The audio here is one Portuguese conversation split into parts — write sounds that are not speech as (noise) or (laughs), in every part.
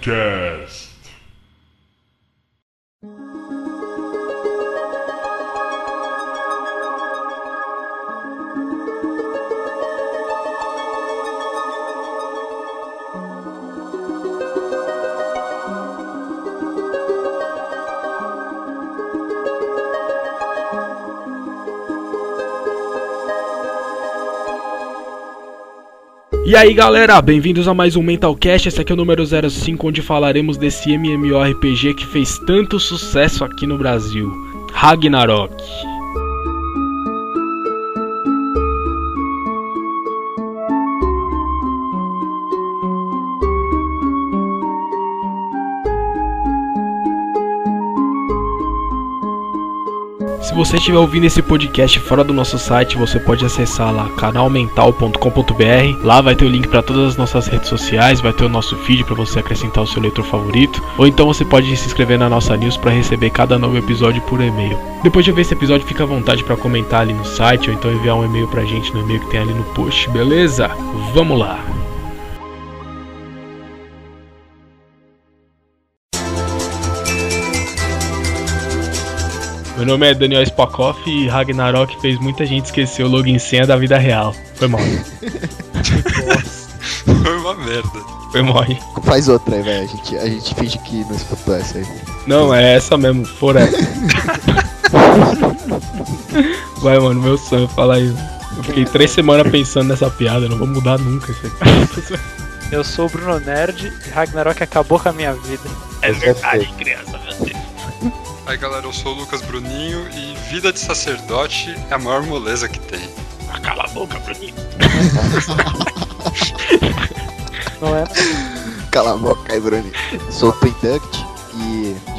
Podcast. E aí galera, bem-vindos a mais um Mentalcast, esse aqui é o número 05, onde falaremos desse MMORPG que fez tanto sucesso aqui no Brasil, Ragnarok. Você estiver ouvindo esse podcast fora do nosso site, você pode acessar lá canalmental.com.br. Lá vai ter o link para todas as nossas redes sociais, vai ter o nosso feed para você acrescentar o seu leitor favorito, ou então você pode se inscrever na nossa news para receber cada novo episódio por e-mail. Depois de ver esse episódio, fica à vontade para comentar ali no site ou então enviar um e-mail pra gente no e-mail que tem ali no post, beleza? Vamos lá. Meu nome é Daniel Spakoff e Ragnarok fez muita gente esquecer o login senha da vida real. Foi mal. (laughs) Foi uma merda. Foi hein? Faz outra aí, velho. A gente, a gente finge que não escutou essa aí. Não, é essa mesmo, for essa. (laughs) Vai, mano, meu sonho falar isso. Eu fiquei três semanas pensando nessa piada, eu não vou mudar nunca isso aqui. Eu sou o Bruno Nerd e Ragnarok acabou com a minha vida. É verdade, criança. Aí galera, eu sou o Lucas Bruninho e vida de sacerdote é a maior moleza que tem. Ah, Cala a boca, Bruninho. Não é? Cala a boca aí, Bruninho. Sou o Twinduct e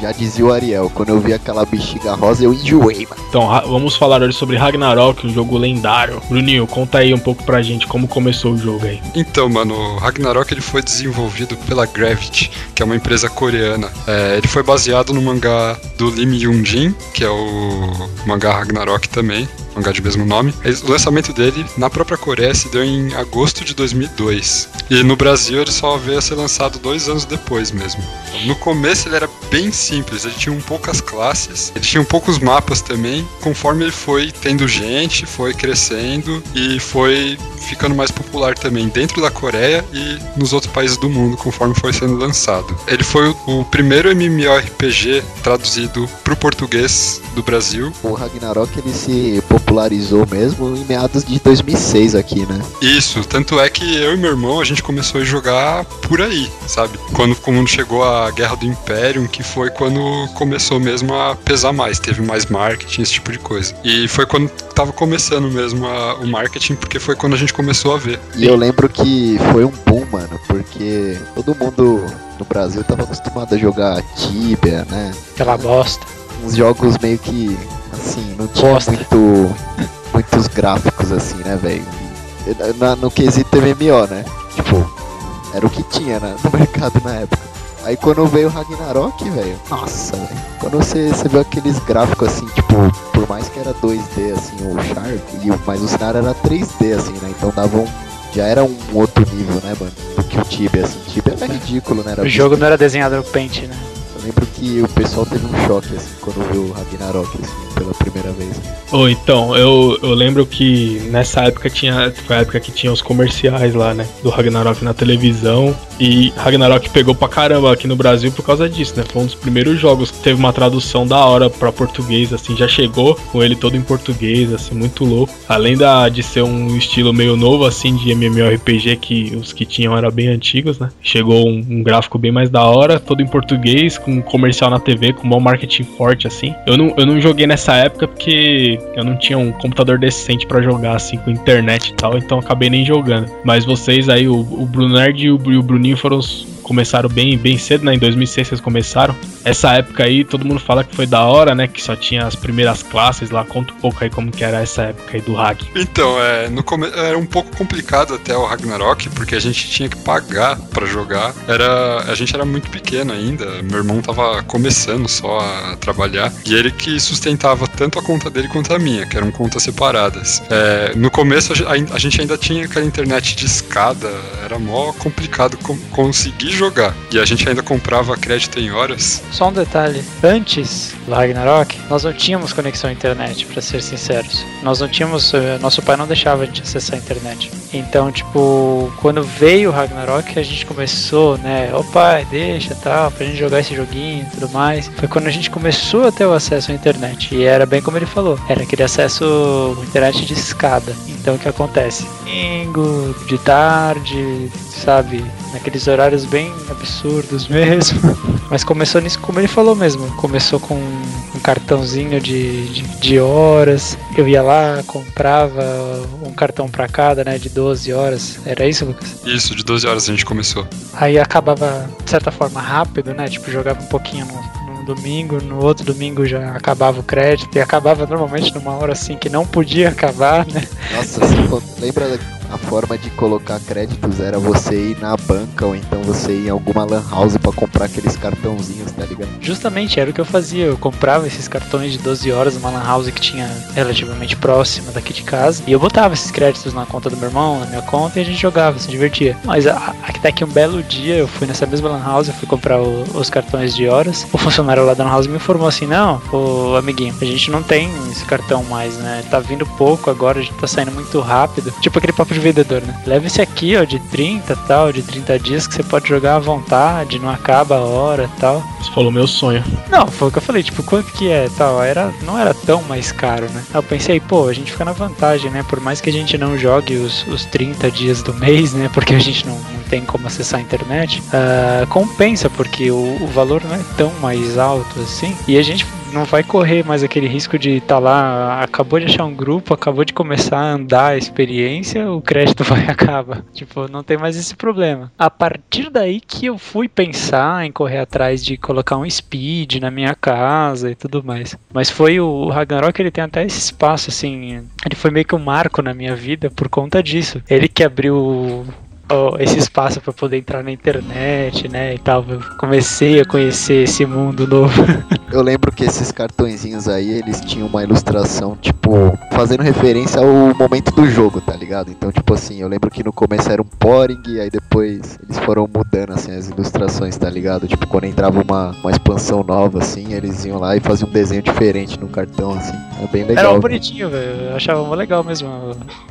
já dizia o Ariel, quando eu vi aquela bexiga rosa eu enjoei, mano. Então, vamos falar hoje sobre Ragnarok, um jogo lendário. Bruninho, conta aí um pouco pra gente como começou o jogo aí. Então, mano, o Ragnarok ele foi desenvolvido pela Gravity, que é uma empresa coreana. É, ele foi baseado no mangá do Lim Yoon-jin, que é o mangá Ragnarok também, mangá de mesmo nome. O lançamento dele na própria Coreia se deu em agosto de 2002. E no Brasil ele só veio a ser lançado dois anos depois mesmo. No começo ele era bem simples, ele tinha um poucas classes, ele tinha um poucos mapas também. Conforme ele foi tendo gente, foi crescendo e foi ficando mais popular também dentro da Coreia e nos outros países do mundo, conforme foi sendo lançado. Ele foi o, o primeiro MMORPG traduzido para o português do Brasil. O Ragnarok ele se popularizou mesmo em meados de 2006 aqui, né? Isso, tanto é que eu e meu irmão a gente começou a jogar por aí, sabe? Quando, quando chegou a Guerra do Império, que foi quando começou mesmo a pesar mais, teve mais marketing, esse tipo de coisa. E foi quando tava começando mesmo a- o marketing, porque foi quando a gente começou a ver. E eu lembro que foi um boom, mano, porque todo mundo no Brasil tava acostumado a jogar Tibia, né? Aquela bosta. Uns jogos meio que, assim, não tinha Bosta. muito, muitos gráficos assim, né, velho? No quesito MMO, né? Tipo, era o que tinha né, no (laughs) mercado na época. Aí quando veio o Ragnarok, velho, nossa, velho. Quando você, você viu aqueles gráficos assim, tipo, por mais que era 2D, assim, o Shark, e, o- mas o cenário era 3D, assim, né? Então dava um. Já era um outro nível, né, mano? Do que o Tibia, assim. Tibia era ridículo, né? Era O jogo não era desenhado no Paint, né? Eu lembro que o pessoal teve um choque, assim, quando viu o Ragnarok, assim, pela primeira vez. Ô, então, eu, eu lembro que nessa época tinha. Foi a época que tinha os comerciais lá, né? Do Ragnarok na televisão. E Ragnarok pegou pra caramba aqui no Brasil por causa disso, né? Foi um dos primeiros jogos que teve uma tradução da hora pra português, assim, já chegou com ele todo em português, assim, muito louco. Além da, de ser um estilo meio novo, assim, de MMORPG, que os que tinham eram bem antigos, né? Chegou um, um gráfico bem mais da hora, todo em português, com comercial na TV, com bom marketing forte, assim. Eu não, eu não joguei nessa época porque eu não tinha um computador decente pra jogar, assim, com internet e tal, então acabei nem jogando. Mas vocês aí, o, o e o, e o Bruninho foram. Começaram bem, bem cedo, né? Em 2006 vocês começaram. essa época aí, todo mundo fala que foi da hora, né? Que só tinha as primeiras classes lá. Conta um pouco aí como que era essa época aí do hack. Então, é, no come... era um pouco complicado até o Ragnarok, porque a gente tinha que pagar para jogar. Era, a gente era muito pequeno ainda. Meu irmão tava começando só a trabalhar e ele que sustentava tanto a conta dele quanto a minha, que eram contas separadas. É, no começo a gente ainda tinha aquela internet de escada, era mó complicado conseguir jogar. E a gente ainda comprava crédito em horas. Só um detalhe: antes do Ragnarok, nós não tínhamos conexão à internet, para ser sinceros. Nós não tínhamos. Eh, nosso pai não deixava a gente acessar a internet. Então, tipo, quando veio o Ragnarok, a gente começou, né? Ô pai, deixa tal, pra gente jogar esse joguinho e tudo mais. Foi quando a gente começou a ter o acesso à internet. E era bem como ele falou: era aquele acesso à internet de escada. Então, o que acontece? Domingo, de tarde, sabe? Naqueles horários bem absurdos mesmo. (laughs) Mas começou nisso como ele falou mesmo. Começou com um cartãozinho de, de, de horas. Eu ia lá, comprava um cartão para cada, né? De 12 horas. Era isso, Lucas? Isso, de 12 horas a gente começou. Aí acabava, de certa forma, rápido, né? Tipo, jogava um pouquinho no, no domingo, no outro domingo já acabava o crédito e acabava normalmente numa hora assim que não podia acabar, né? Nossa, lembra a forma de colocar créditos era você ir na banca ou então você ir em alguma lan house para comprar aqueles cartãozinhos, tá ligado? Justamente, era o que eu fazia. Eu comprava esses cartões de 12 horas numa lan house que tinha relativamente próxima daqui de casa e eu botava esses créditos na conta do meu irmão, na minha conta e a gente jogava, se divertia. Mas até que um belo dia eu fui nessa mesma lan house, eu fui comprar o, os cartões de horas. O funcionário lá da lan house me informou assim: "Não, o amiguinho, a gente não tem esse cartão mais, né? Tá vindo pouco agora, a gente tá saindo muito rápido". Tipo aquele papo de vendedor, né? Leva esse aqui, ó, de 30 tal, de 30 dias que você pode jogar à vontade, não acaba a hora tal. Você falou meu sonho. Não, foi o que eu falei, tipo, quanto que é tal? Era, não era tão mais caro, né? Eu pensei, pô, a gente fica na vantagem, né? Por mais que a gente não jogue os, os 30 dias do mês, né? Porque a gente não, não tem como acessar a internet, uh, compensa, porque o, o valor não é tão mais alto assim. E a gente não vai correr mais aquele risco de estar tá lá, acabou de achar um grupo, acabou de começar a andar a experiência, o crédito (laughs) vai acabar. Tipo, não tem mais esse problema. A partir daí que eu fui pensar em correr atrás de colocar um speed na minha casa e tudo mais. Mas foi o, Ragnarok, ele tem até esse espaço assim, ele foi meio que um marco na minha vida por conta disso. Ele que abriu esse espaço para poder entrar na internet, né, e tal. Eu comecei a conhecer esse mundo novo. (laughs) Eu lembro que esses cartõezinhos aí, eles tinham uma ilustração, tipo, fazendo referência ao momento do jogo, tá ligado? Então, tipo assim, eu lembro que no começo era um poring, aí depois eles foram mudando, assim, as ilustrações, tá ligado? Tipo, quando entrava uma, uma expansão nova, assim, eles iam lá e faziam um desenho diferente no cartão, assim. É bem legal. Era um bonitinho, velho. Eu achava muito legal mesmo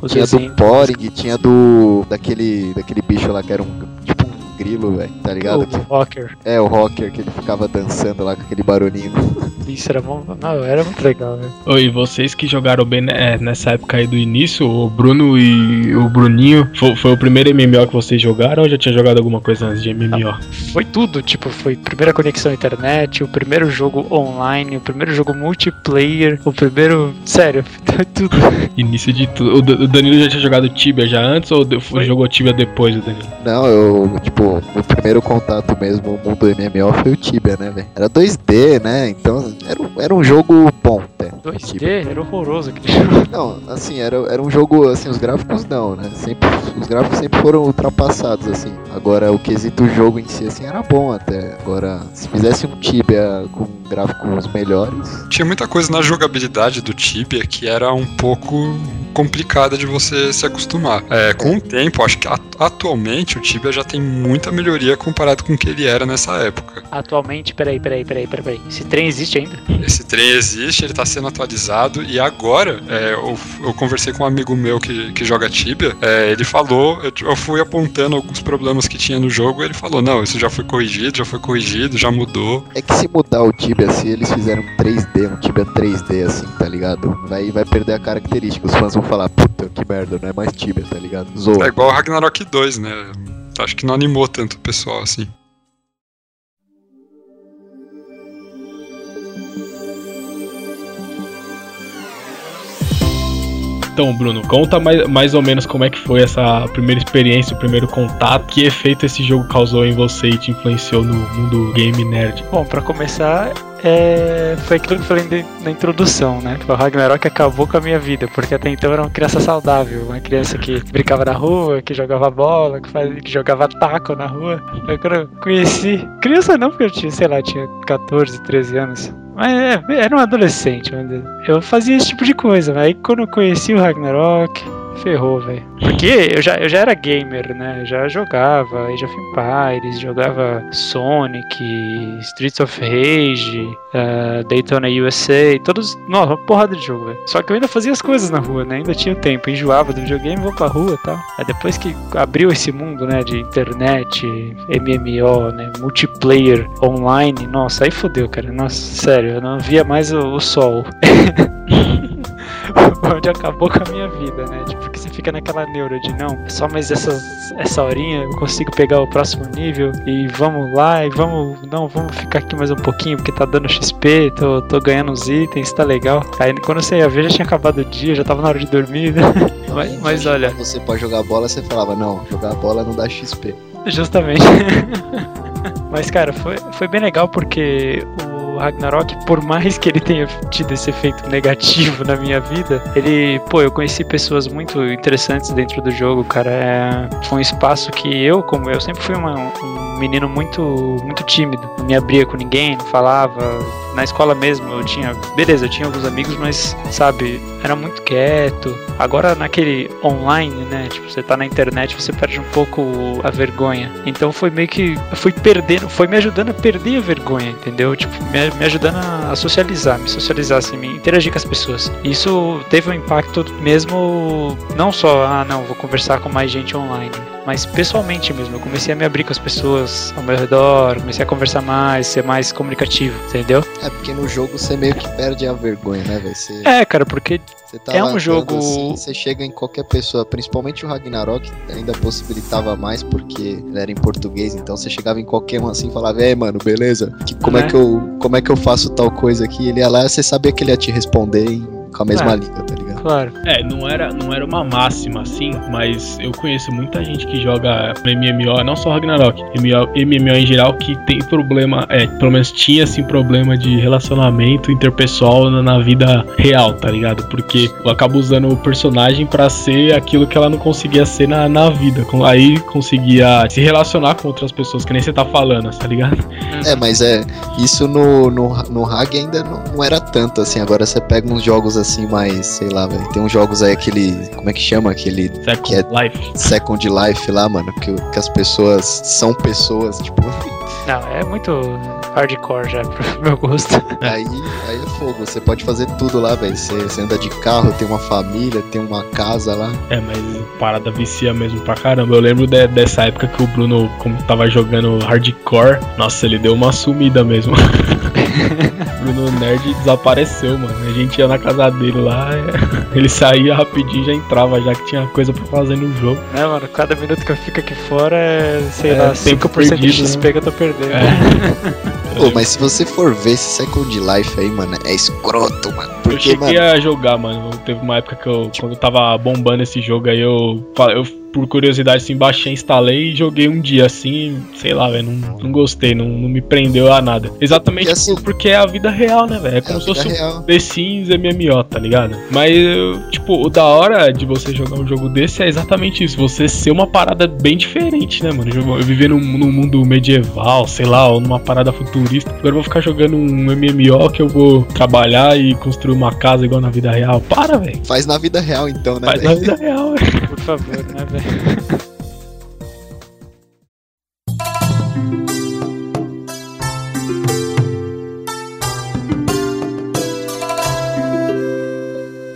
o Tinha desenho. do poring, tinha do... daquele, daquele bicho lá que era um grilo, velho, tá ligado? O, o rocker. É, o rocker, que ele ficava dançando lá com aquele barulhinho. (laughs) Isso era, bom, não, era muito legal, velho. Oi, vocês que jogaram bem né, nessa época aí do início, o Bruno e o Bruninho, foi, foi, o primeiro MMO que vocês jogaram ou já tinha jogado alguma coisa antes de MMO? Não, foi tudo, tipo, foi primeira conexão à internet, o primeiro jogo online, o primeiro jogo multiplayer, o primeiro. Sério, (laughs) tudo. Início de tudo. O Danilo já tinha jogado Tibia já antes ou foi. jogou Tibia depois do Danilo? Não, eu, tipo, o primeiro contato mesmo, o mundo MMO foi o Tibia, né, velho? Era 2D, né? Então era, era um jogo bom, né? 2D? Era horroroso aquele jogo. (laughs) Não, assim, era, era um jogo, assim, os gráficos não, né? Sempre, os gráficos sempre foram ultrapassados, assim. Agora, o quesito jogo em si, assim, era bom até. Agora, se fizesse um Tibia com gráficos melhores... Tinha muita coisa na jogabilidade do Tibia que era um pouco complicada de você se acostumar. É, com o tempo, acho que atualmente o Tibia já tem muita melhoria comparado com o que ele era nessa época. Atualmente, peraí, peraí, peraí, peraí. Esse trem existe ainda? Esse trem existe, ele tá sendo atualizado e agora é, eu, eu, conversei com um amigo meu que, que joga Tibia, é, ele falou, eu, eu, fui apontando alguns problemas que tinha no jogo, ele falou, não, isso já foi corrigido, já foi corrigido, já mudou. É que se mudar o Tibia assim, eles fizeram um 3D, um Tibia 3D assim, tá ligado? Vai, vai perder a característica, os fãs vão falar, puta, que merda, não é mais Tibia, tá ligado? Zoa. É igual o Ragnarok 2, né? Acho que não animou tanto o pessoal assim. Então, Bruno, conta mais, mais ou menos como é que foi essa primeira experiência, o primeiro contato, que efeito esse jogo causou em você e te influenciou no mundo game nerd. Bom, para começar, é, foi aquilo que eu falei na introdução, né? O Ragnarok acabou com a minha vida, porque até então era uma criança saudável, uma criança que brincava na rua, que jogava bola, que, fazia, que jogava taco na rua. Eu quando conheci. Criança não, porque eu tinha, sei lá, tinha 14, 13 anos. Mas é, era um adolescente, eu fazia esse tipo de coisa. Aí quando eu conheci o Ragnarok, ferrou, velho. Porque eu já, eu já era gamer, né? já jogava Age of Empires, jogava Sonic, Streets of Rage, uh, Daytona USA, todos. Nossa, uma porrada de jogo, velho. Só que eu ainda fazia as coisas na rua, né? Ainda tinha tempo, enjoava do videogame, vou pra rua e tal. Aí depois que abriu esse mundo, né, de internet, MMO, né, multiplayer online, nossa, aí fodeu, cara. Nossa, sério, eu não via mais o, o sol. (laughs) (laughs) onde acabou com a minha vida, né? Tipo, porque você fica naquela neura de não, só mais essa, essa horinha eu consigo pegar o próximo nível e vamos lá e vamos, não, vamos ficar aqui mais um pouquinho porque tá dando XP, tô, tô ganhando uns itens, tá legal. Aí quando você ia ver já tinha acabado o dia, já tava na hora de dormir, né? (laughs) Mas, mas olha. Você pode jogar bola, você falava, não, jogar bola não dá XP. Justamente. (laughs) Mas, cara, foi, foi bem legal porque o Ragnarok, por mais que ele tenha tido esse efeito negativo na minha vida, ele, pô, eu conheci pessoas muito interessantes dentro do jogo, cara. É, foi um espaço que eu, como eu, sempre fui uma, um menino muito, muito tímido. Não me abria com ninguém, não falava. Na escola mesmo, eu tinha. Beleza, eu tinha alguns amigos, mas, sabe, era muito quieto. Agora, naquele online, né? Tipo, você tá na internet, você perde um pouco a vergonha. Então foi meio que. Eu fui perdendo, foi me ajudando a perder a vergonha, entendeu? Tipo, me, me ajudando a socializar, me socializar, assim, me interagir com as pessoas. Isso teve um impacto mesmo, não só, ah, não, vou conversar com mais gente online, mas pessoalmente mesmo. Eu comecei a me abrir com as pessoas ao meu redor, comecei a conversar mais, ser mais comunicativo, entendeu? É, porque no jogo você meio que perde a vergonha, né, velho? Você... É, cara, porque Tá é um jogo. Assim, você chega em qualquer pessoa, principalmente o Ragnarok, ainda possibilitava mais porque ele era em português, então você chegava em qualquer um assim e falava, ei, mano, beleza? Que, como, é. é. que eu, como é que eu faço tal coisa aqui? Ele ia lá, você sabia que ele ia te responder em, com a mesma é. língua, tá ligado? Claro. É, não era, não era uma máxima assim, mas eu conheço muita gente que joga MMO, não só Ragnarok, MMO, MMO em geral, que tem problema, é, pelo menos tinha assim problema de relacionamento interpessoal na, na vida real, tá ligado? Porque eu acabo usando o personagem para ser aquilo que ela não conseguia ser na, na vida. Aí conseguia se relacionar com outras pessoas, que nem você tá falando, tá ligado? É, mas é, isso no, no, no Hag ainda não, não era tanto assim. Agora você pega uns jogos assim mais, sei lá, velho. Tem uns jogos aí, aquele. Como é que chama? Aquele. Second que é Life. Second Life lá, mano. Que, que as pessoas são pessoas, tipo. (laughs) Não, é muito hardcore já pro (laughs) meu gosto. Aí, aí é fogo, você pode fazer tudo lá, velho. Você, você, anda de carro, tem uma família, tem uma casa lá. É, mas parada vicia mesmo pra caramba. Eu lembro de, dessa época que o Bruno, como tava jogando hardcore, nossa, ele deu uma sumida mesmo. (laughs) Bruno Nerd desapareceu, mano. A gente ia na casa dele lá, (laughs) ele saía rapidinho já entrava, já que tinha coisa pra fazer no jogo. É, mano, cada minuto que eu fico aqui fora é, sei é, lá, 5% perdido, de XP né? que eu tô perdendo. É. Pô, mas se você for ver esse Second Life aí, mano, é escroto, mano. Porque, eu cheguei mano... a jogar, mano. Teve uma época que eu, quando eu tava bombando esse jogo aí, eu, eu por curiosidade, assim, baixei, instalei e joguei um dia, assim, sei lá, velho, não, não gostei, não, não me prendeu a nada. Exatamente porque, assim, porque é a vida real, né, velho? É como é se fosse um The Sims MMO, tá ligado? Mas, tipo, o da hora de você jogar um jogo desse é exatamente isso, você ser uma parada bem diferente, né, mano? Eu viver num, num mundo medieval, sei lá, ou numa parada futurista. Agora eu vou ficar jogando um MMO que eu vou trabalhar e construir uma casa igual na vida real. Para, velho. Faz na vida real, então, né? Faz véio? na vida real, velho. Por favor, né, velho? (laughs)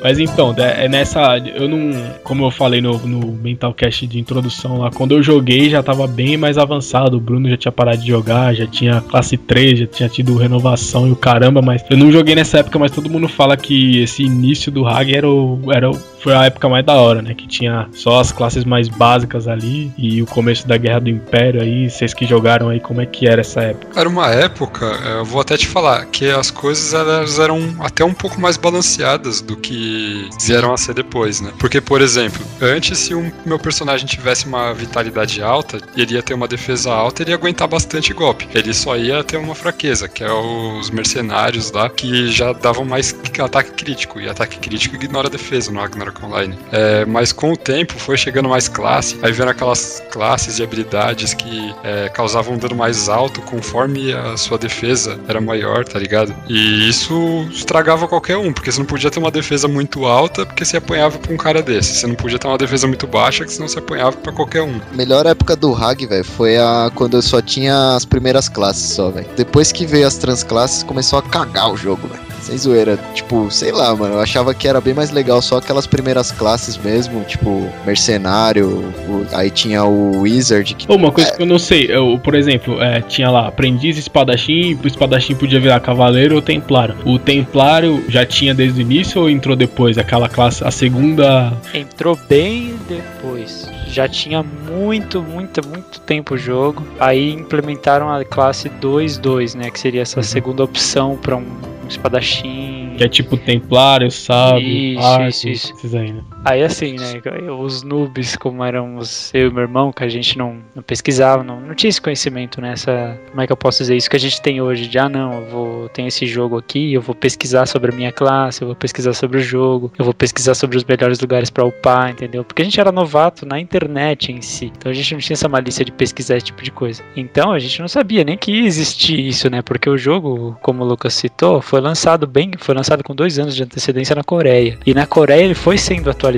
Mas então, é nessa. Eu não. Como eu falei no, no Mental Cast de introdução lá, quando eu joguei já tava bem mais avançado. O Bruno já tinha parado de jogar, já tinha classe 3, já tinha tido renovação e o caramba, mas eu não joguei nessa época, mas todo mundo fala que esse início do Hag era o, era o foi a época mais da hora, né? Que tinha só as classes mais básicas ali e o começo da Guerra do Império aí. Vocês que jogaram aí, como é que era essa época? Era uma época, eu vou até te falar, que as coisas elas eram até um pouco mais balanceadas do que vieram a ser depois, né? Porque, por exemplo, antes, se o meu personagem tivesse uma vitalidade alta, ele ia ter uma defesa alta, ele ia aguentar bastante golpe. Ele só ia ter uma fraqueza, que é os mercenários lá, que já davam mais ataque crítico. E ataque crítico ignora a defesa no Ragnarok Online. É, mas com o tempo foi chegando mais classe, aí vendo aquelas classes e habilidades que é, causavam um dano mais alto conforme a sua defesa era maior, tá ligado? E isso estragava qualquer um, porque você não podia ter uma defesa muito alta porque você apanhava pra um cara desse. Você não podia ter uma defesa muito baixa, que senão você apanhava pra qualquer um. Melhor época do Hag, velho, foi a quando eu só tinha as primeiras classes só, velho. Depois que veio as transclasses, começou a cagar o jogo, velho. Sem zoeira. Tipo, sei lá, mano. Eu achava que era bem mais legal só aquelas primeiras classes mesmo. Tipo, mercenário. O, aí tinha o Wizard. Que, uma coisa é... que eu não sei. Eu, por exemplo, é, tinha lá aprendiz, espadachim. O espadachim podia virar cavaleiro ou templário. O templário já tinha desde o início ou entrou depois? Aquela classe, a segunda. Entrou bem depois já tinha muito, muito, muito tempo o jogo. Aí implementaram a classe 2-2, né? Que seria essa uhum. segunda opção para um um espadachim. Que é tipo templário, sábio, isso, arco, isso, isso. Aí, né? Aí assim, né, os noobs, como éramos eu e meu irmão, que a gente não, não pesquisava, não, não tinha esse conhecimento, né, essa, como é que eu posso dizer, isso que a gente tem hoje, de, ah não, eu vou, tem esse jogo aqui, eu vou pesquisar sobre a minha classe, eu vou pesquisar sobre o jogo, eu vou pesquisar sobre os melhores lugares para upar, entendeu? Porque a gente era novato na internet em si, então a gente não tinha essa malícia de pesquisar esse tipo de coisa. Então a gente não sabia nem que existia isso, né, porque o jogo, como o Lucas citou, foi lançado bem, foi lançado com dois anos de antecedência na Coreia. E na Coreia ele foi sendo atualizado,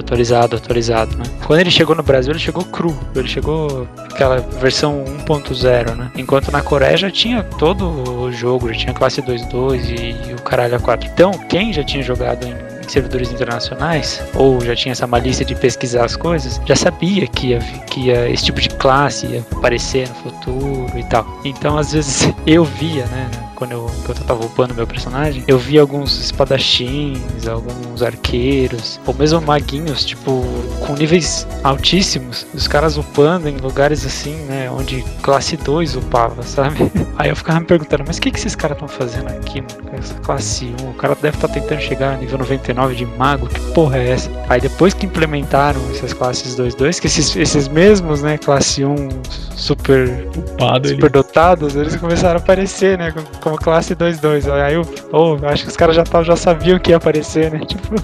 atualizado, atualizado, né? Quando ele chegou no Brasil, ele chegou cru, ele chegou aquela versão 1.0, né? Enquanto na Coreia já tinha todo o jogo, já tinha classe 2.2 e, o caralho a 4. Então, quem já tinha jogado em em servidores internacionais, ou já tinha essa malícia de pesquisar as coisas, já sabia que ia, que ia, esse tipo de classe ia aparecer no futuro e tal. Então, às vezes, (laughs) eu via, né, quando eu, eu tava upando meu personagem, eu via alguns espadachins, alguns arqueiros, ou mesmo maguinhos, tipo, com níveis altíssimos, os caras upando em lugares assim, né, onde classe 2 upava, (laughs) sabe? Aí eu ficava me perguntando, mas o que, que esses caras estão fazendo aqui, mano? Essa classe 1, o cara deve estar tá tentando chegar a nível 99 99 de mago, que porra é essa? Aí depois que implementaram essas classes 2-2, que esses, esses mesmos, né, classe 1 super, Upado, super dotados, eles começaram a aparecer, né, como classe 2-2. Aí eu, oh, acho que os caras já, já sabiam que ia aparecer, né, (laughs) tipo...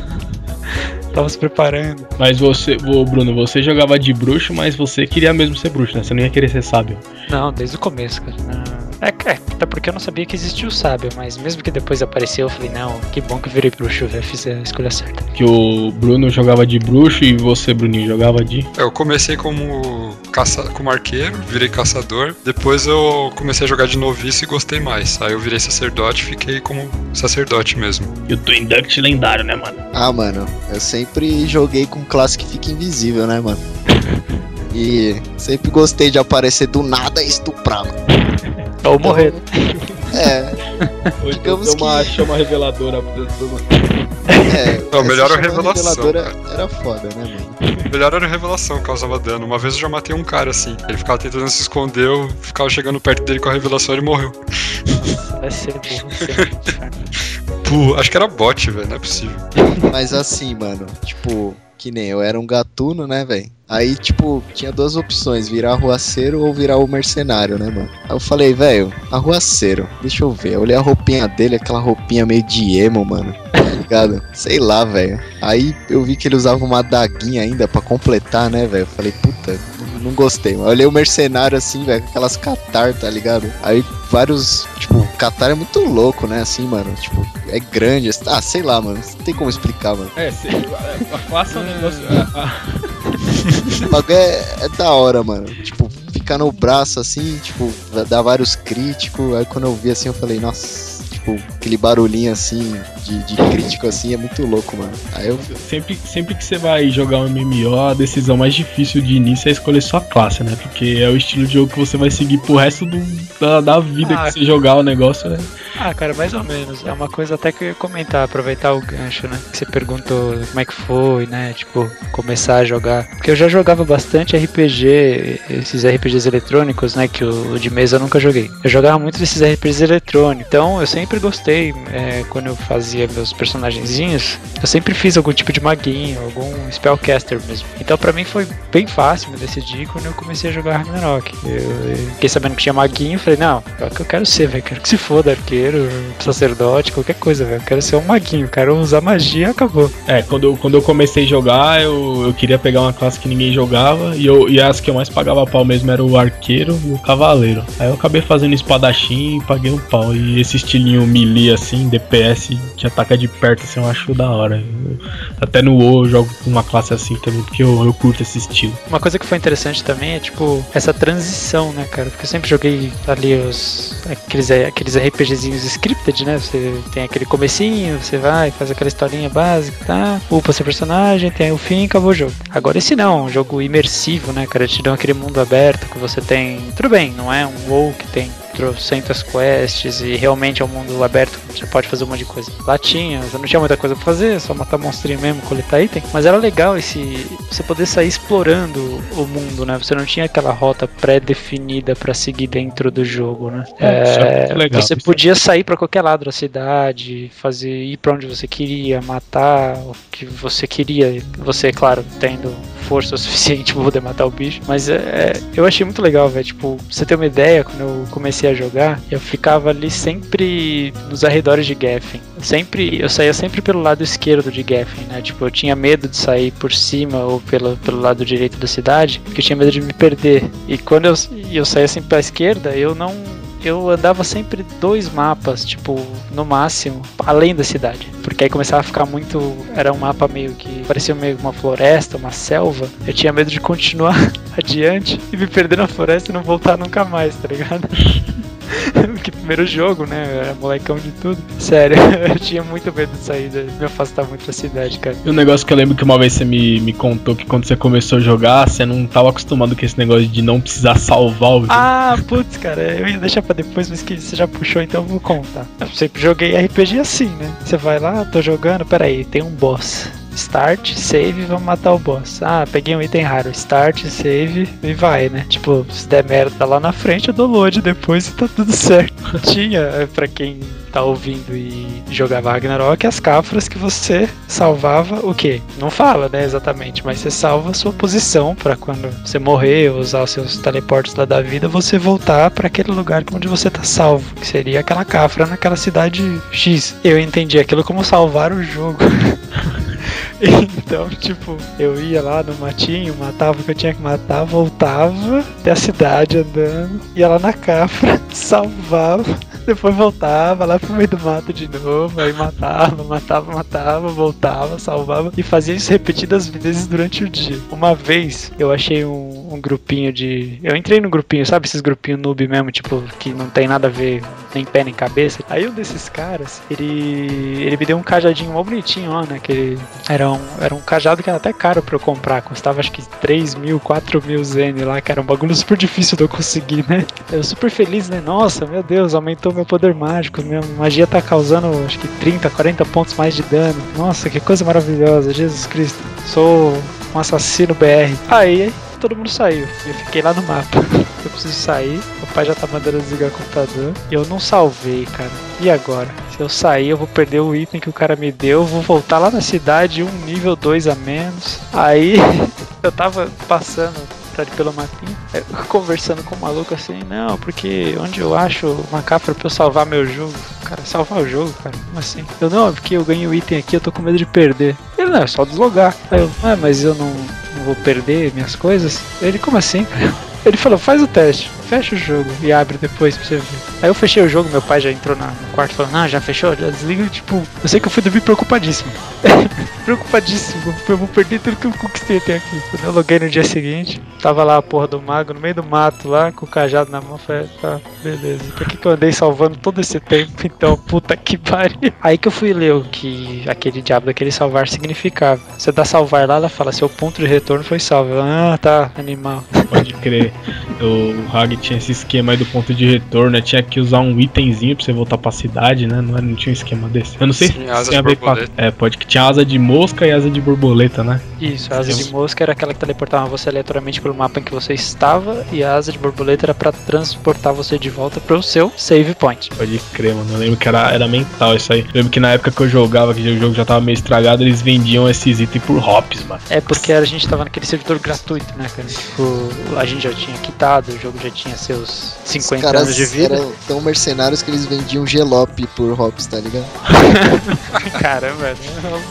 Tava se preparando. Mas você, ô Bruno, você jogava de bruxo, mas você queria mesmo ser bruxo, né? Você não ia querer ser sábio. Não, desde o começo, cara. Não. É, é, até porque eu não sabia que existia o sábio, mas mesmo que depois apareceu, eu falei, não, que bom que eu virei bruxo, eu fiz a escolha certa. Que o Bruno jogava de bruxo e você, Bruninho, jogava de. Eu comecei como, caça... como arqueiro, virei caçador. Depois eu comecei a jogar de noviço e gostei mais. Aí eu virei sacerdote e fiquei como sacerdote mesmo. E o Twin Duct lendário, né, mano? Ah, mano, eu sempre joguei com classe que fica invisível, né, mano? (laughs) e sempre gostei de aparecer do nada e estuprar, mano. (laughs) Ou então, morrer. É. Ou digamos uma que... chama reveladora. É, não, melhor a revelação. Reveladora era foda, né, mano? Melhor era a revelação que causava dano. Uma vez eu já matei um cara assim. Ele ficava tentando se esconder, eu ficava chegando perto dele com a revelação e ele morreu. vai ser burro, Pô, acho que era bot, velho, não é possível. Mas assim, mano, tipo, que nem eu era um gatuno, né, velho? Aí, tipo, tinha duas opções, virar arruaceiro ou virar o mercenário, né, mano? Aí eu falei, velho, arruaceiro, deixa eu ver. Eu olhei a roupinha dele, aquela roupinha meio de emo, mano. Tá ligado? (laughs) Sei lá, velho. Aí eu vi que ele usava uma daguinha ainda para completar, né, velho? Falei, puta, não gostei. Eu olhei o mercenário assim, velho, com aquelas catar, tá ligado? Aí vários, tipo, catar é muito louco, né? Assim, mano. Tipo, é grande. Ah, sei lá, mano. Não tem como explicar, mano. É, a classe é um negócio. O bagulho é, é da hora, mano. Tipo, ficar no braço assim, tipo, dar vários críticos. Aí quando eu vi assim, eu falei, nossa, tipo, aquele barulhinho assim, de, de crítico assim, é muito louco, mano. Aí eu. Sempre, sempre que você vai jogar um MMO, a decisão mais difícil de início é escolher sua classe, né? Porque é o estilo de jogo que você vai seguir pro resto do, da, da vida ah, que você jogar o negócio, né? Ah, cara, mais ou menos. É uma coisa até que eu ia comentar, aproveitar o gancho, né? Você perguntou como é que foi, né? Tipo, começar a jogar. Porque eu já jogava bastante RPG, esses RPGs eletrônicos, né? Que o, de mesa eu nunca joguei. Eu jogava muito desses RPGs eletrônicos. Então eu sempre gostei, é, quando eu fazia meus personagenzinhos, eu sempre fiz algum tipo de maguinho, algum spellcaster mesmo. Então pra mim foi bem fácil me decidir quando eu comecei a jogar Ragnarok. Eu, eu fiquei sabendo que tinha maguinho, falei, não, é o que eu quero ser, velho. Quero que se foda, arqueiro, sacerdote, qualquer coisa, velho. Quero ser um maguinho, quero usar magia e acabou. É, quando eu, quando eu comecei a jogar, eu, eu queria pegar uma classe que ninguém jogava. E, eu, e as que eu mais pagava pau mesmo era o arqueiro e o cavaleiro. Aí eu acabei fazendo espadachim e paguei um pau. E esse estilinho melee assim, DPS, que ataca de perto, assim, eu acho da hora. Eu, até no WoW eu jogo com uma classe assim também, porque eu, eu curto esse estilo. Uma coisa que foi interessante também é, tipo, essa transição, né, cara? Porque eu sempre joguei ali os. aqueles, aqueles RPGzinhos scripted, né? Você tem aquele comecinho, você vai, faz aquela historinha básica, tá? Upa seu personagem, tem o fim, acabou o jogo. Agora esse não, é um jogo imersivo, né, cara? Te dão aquele mundo aberto que você tem. Tudo bem, não é um WoW que tem trocentas quests e realmente é um mundo aberto você pode fazer um monte de coisa. Lá tinha, eu não tinha muita coisa pra fazer, só matar monstrinho mesmo, coletar item, mas era legal esse você poder sair explorando o mundo, né? Você não tinha aquela rota pré-definida para seguir dentro do jogo, né? É, é legal, você podia sair para qualquer lado da cidade, fazer ir para onde você queria, matar o que você queria, você, claro, tendo força (laughs) suficiente pra poder matar o bicho. Mas é, é eu achei muito legal, velho. Tipo, você ter uma ideia, quando eu comecei a jogar, eu ficava ali sempre nos arredores de Geffen. Sempre, eu saía sempre pelo lado esquerdo de Geffen, né? Tipo, eu tinha medo de sair por cima ou pelo, pelo lado direito da cidade, porque eu tinha medo de me perder. E quando eu, eu saía sempre pra esquerda, eu não eu andava sempre dois mapas, tipo, no máximo, além da cidade. Porque aí começava a ficar muito. Era um mapa meio que. parecia meio uma floresta, uma selva. Eu tinha medo de continuar (laughs) adiante e me perder na floresta e não voltar nunca mais, tá ligado? (laughs) (laughs) que primeiro jogo, né? Eu era molecão de tudo. Sério, (laughs) eu tinha muito medo de sair, de me afastar muito da cidade, cara. E um negócio que eu lembro que uma vez você me, me contou que quando você começou a jogar, você não tava acostumado com esse negócio de não precisar salvar o jogo. Ah, putz, cara, eu ia deixar pra depois, mas que você já puxou, então eu vou contar. Eu sempre joguei RPG assim, né? Você vai lá, tô jogando, peraí, tem um boss. Start, save, vamos matar o boss. Ah, peguei um item raro. Start, save e vai, né? Tipo, se der merda lá na frente, eu dou load depois e tá tudo (laughs) certo. Tinha, é, pra quem tá ouvindo e jogava Ragnarok, as cafras que você salvava o quê? Não fala, né, exatamente, mas você salva a sua posição para quando você morrer, usar os seus teleportes lá da vida, você voltar para aquele lugar onde você tá salvo, que seria aquela cafra naquela cidade X. Eu entendi aquilo como salvar o jogo. (laughs) Então, tipo, eu ia lá no matinho, matava o que eu tinha que matar, voltava até a cidade andando, ia lá na cafra, (laughs) salvava, depois voltava lá pro meio do mato de novo, aí matava, matava, matava, voltava, salvava e fazia isso repetidas vezes durante o dia. Uma vez eu achei um, um grupinho de. Eu entrei no grupinho, sabe esses grupinhos noob mesmo, tipo, que não tem nada a ver nem pé nem cabeça. Aí um desses caras, ele. ele me deu um cajadinho mó bonitinho lá, né? Que ele era um, era um cajado que era até caro pra eu comprar. Custava acho que 3 mil, 4 mil zen lá, que era um bagulho (laughs) super difícil de eu conseguir, né? Eu super feliz, né? Nossa, meu Deus, aumentou meu poder mágico. Minha magia tá causando acho que 30, 40 pontos mais de dano. Nossa, que coisa maravilhosa, Jesus Cristo. Sou um assassino BR. Aí todo mundo saiu. Eu fiquei lá no mapa. (laughs) Eu preciso sair. Meu pai já tá mandando desligar o computador. E eu não salvei, cara. E agora? Se eu sair, eu vou perder o item que o cara me deu. Vou voltar lá na cidade, um nível 2 a menos. Aí (laughs) eu tava passando pelo mapinha, conversando com o maluco assim, não, porque onde eu acho uma cafra pra eu salvar meu jogo? Cara, salvar o jogo, cara, como assim? Eu não, é porque eu ganhei o item aqui, eu tô com medo de perder. Ele não, é só deslogar. Aí eu, ah, mas eu não vou perder minhas coisas? Ele, como assim? (laughs) Ele falou, faz o teste, fecha o jogo e abre depois pra você ver. Aí eu fechei o jogo, meu pai já entrou no quarto falando, não, já fechou, já desliga, tipo, eu sei que eu fui dormir preocupadíssimo. (laughs) preocupadíssimo, eu vou perder tudo que eu conquistei até aqui. Quando eu loguei no dia seguinte, tava lá a porra do mago no meio do mato lá, com o cajado na mão, falei, tá, beleza. Por que, que eu andei salvando todo esse tempo? Então, (laughs) puta que pariu. Aí que eu fui ler o que aquele diabo daquele salvar significava. Você dá salvar lá, ela fala, seu ponto de retorno foi salvo. ah, tá, animal. Pode crer. O Hag tinha esse esquema aí do ponto de retorno, né? Tinha que usar um itemzinho pra você voltar pra cidade, né? Não, era- não tinha um esquema desse. Eu não sei Sim, asa se tinha a de ver com a... É, pode que tinha asa de mosca e asa de borboleta, né? Isso, a asa de mosca era aquela que teleportava você aleatoriamente pelo mapa em que você estava, e a asa de borboleta era pra transportar você de volta pro seu save point. Pode crer, mano. Eu lembro que era, era mental isso aí. Eu lembro que na época que eu jogava, que o jogo já tava meio estragado, eles vendiam esses itens por hops, mano. É porque a gente tava naquele servidor gratuito, né, cara? Tipo, a gente já tinha quitado, o jogo já tinha seus Os 50 caras anos de vida. eram tão mercenários que eles vendiam gelop por hops, tá ligado? (laughs) Caramba, é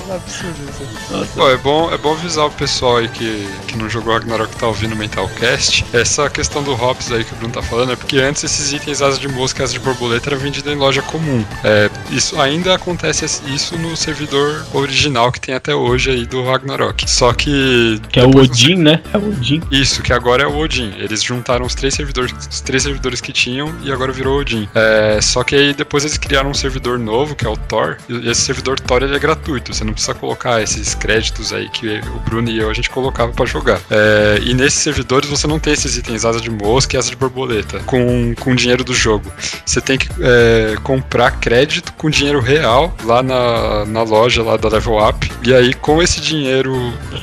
um absurdo isso. Pô, é bom, é bom avisar o pessoal aí que, que não jogou Ragnarok que tá ouvindo o Mentalcast. Essa questão do Hops aí que o Bruno tá falando é porque antes esses itens asa de mosca e asa de borboleta eram vendidos em loja comum. É, isso ainda acontece isso no servidor original que tem até hoje aí do Ragnarok. Só que. Que é o depois você- Odin, né? É o Odin. Isso, que agora é o Odin. Eles juntaram os três servidores, os três servidores que tinham e agora virou Odin. É, só que aí depois eles criaram um servidor novo, que é o Thor. E esse servidor Thor ele é gratuito. Você não precisa colocar esses créditos aí que o Bruno e eu a gente colocava pra jogar. É, e nesses servidores você não tem esses itens asa de mosca e asa de borboleta com, com dinheiro do jogo. Você tem que é, comprar crédito com dinheiro real lá na, na loja lá da Level Up. E aí com esse dinheiro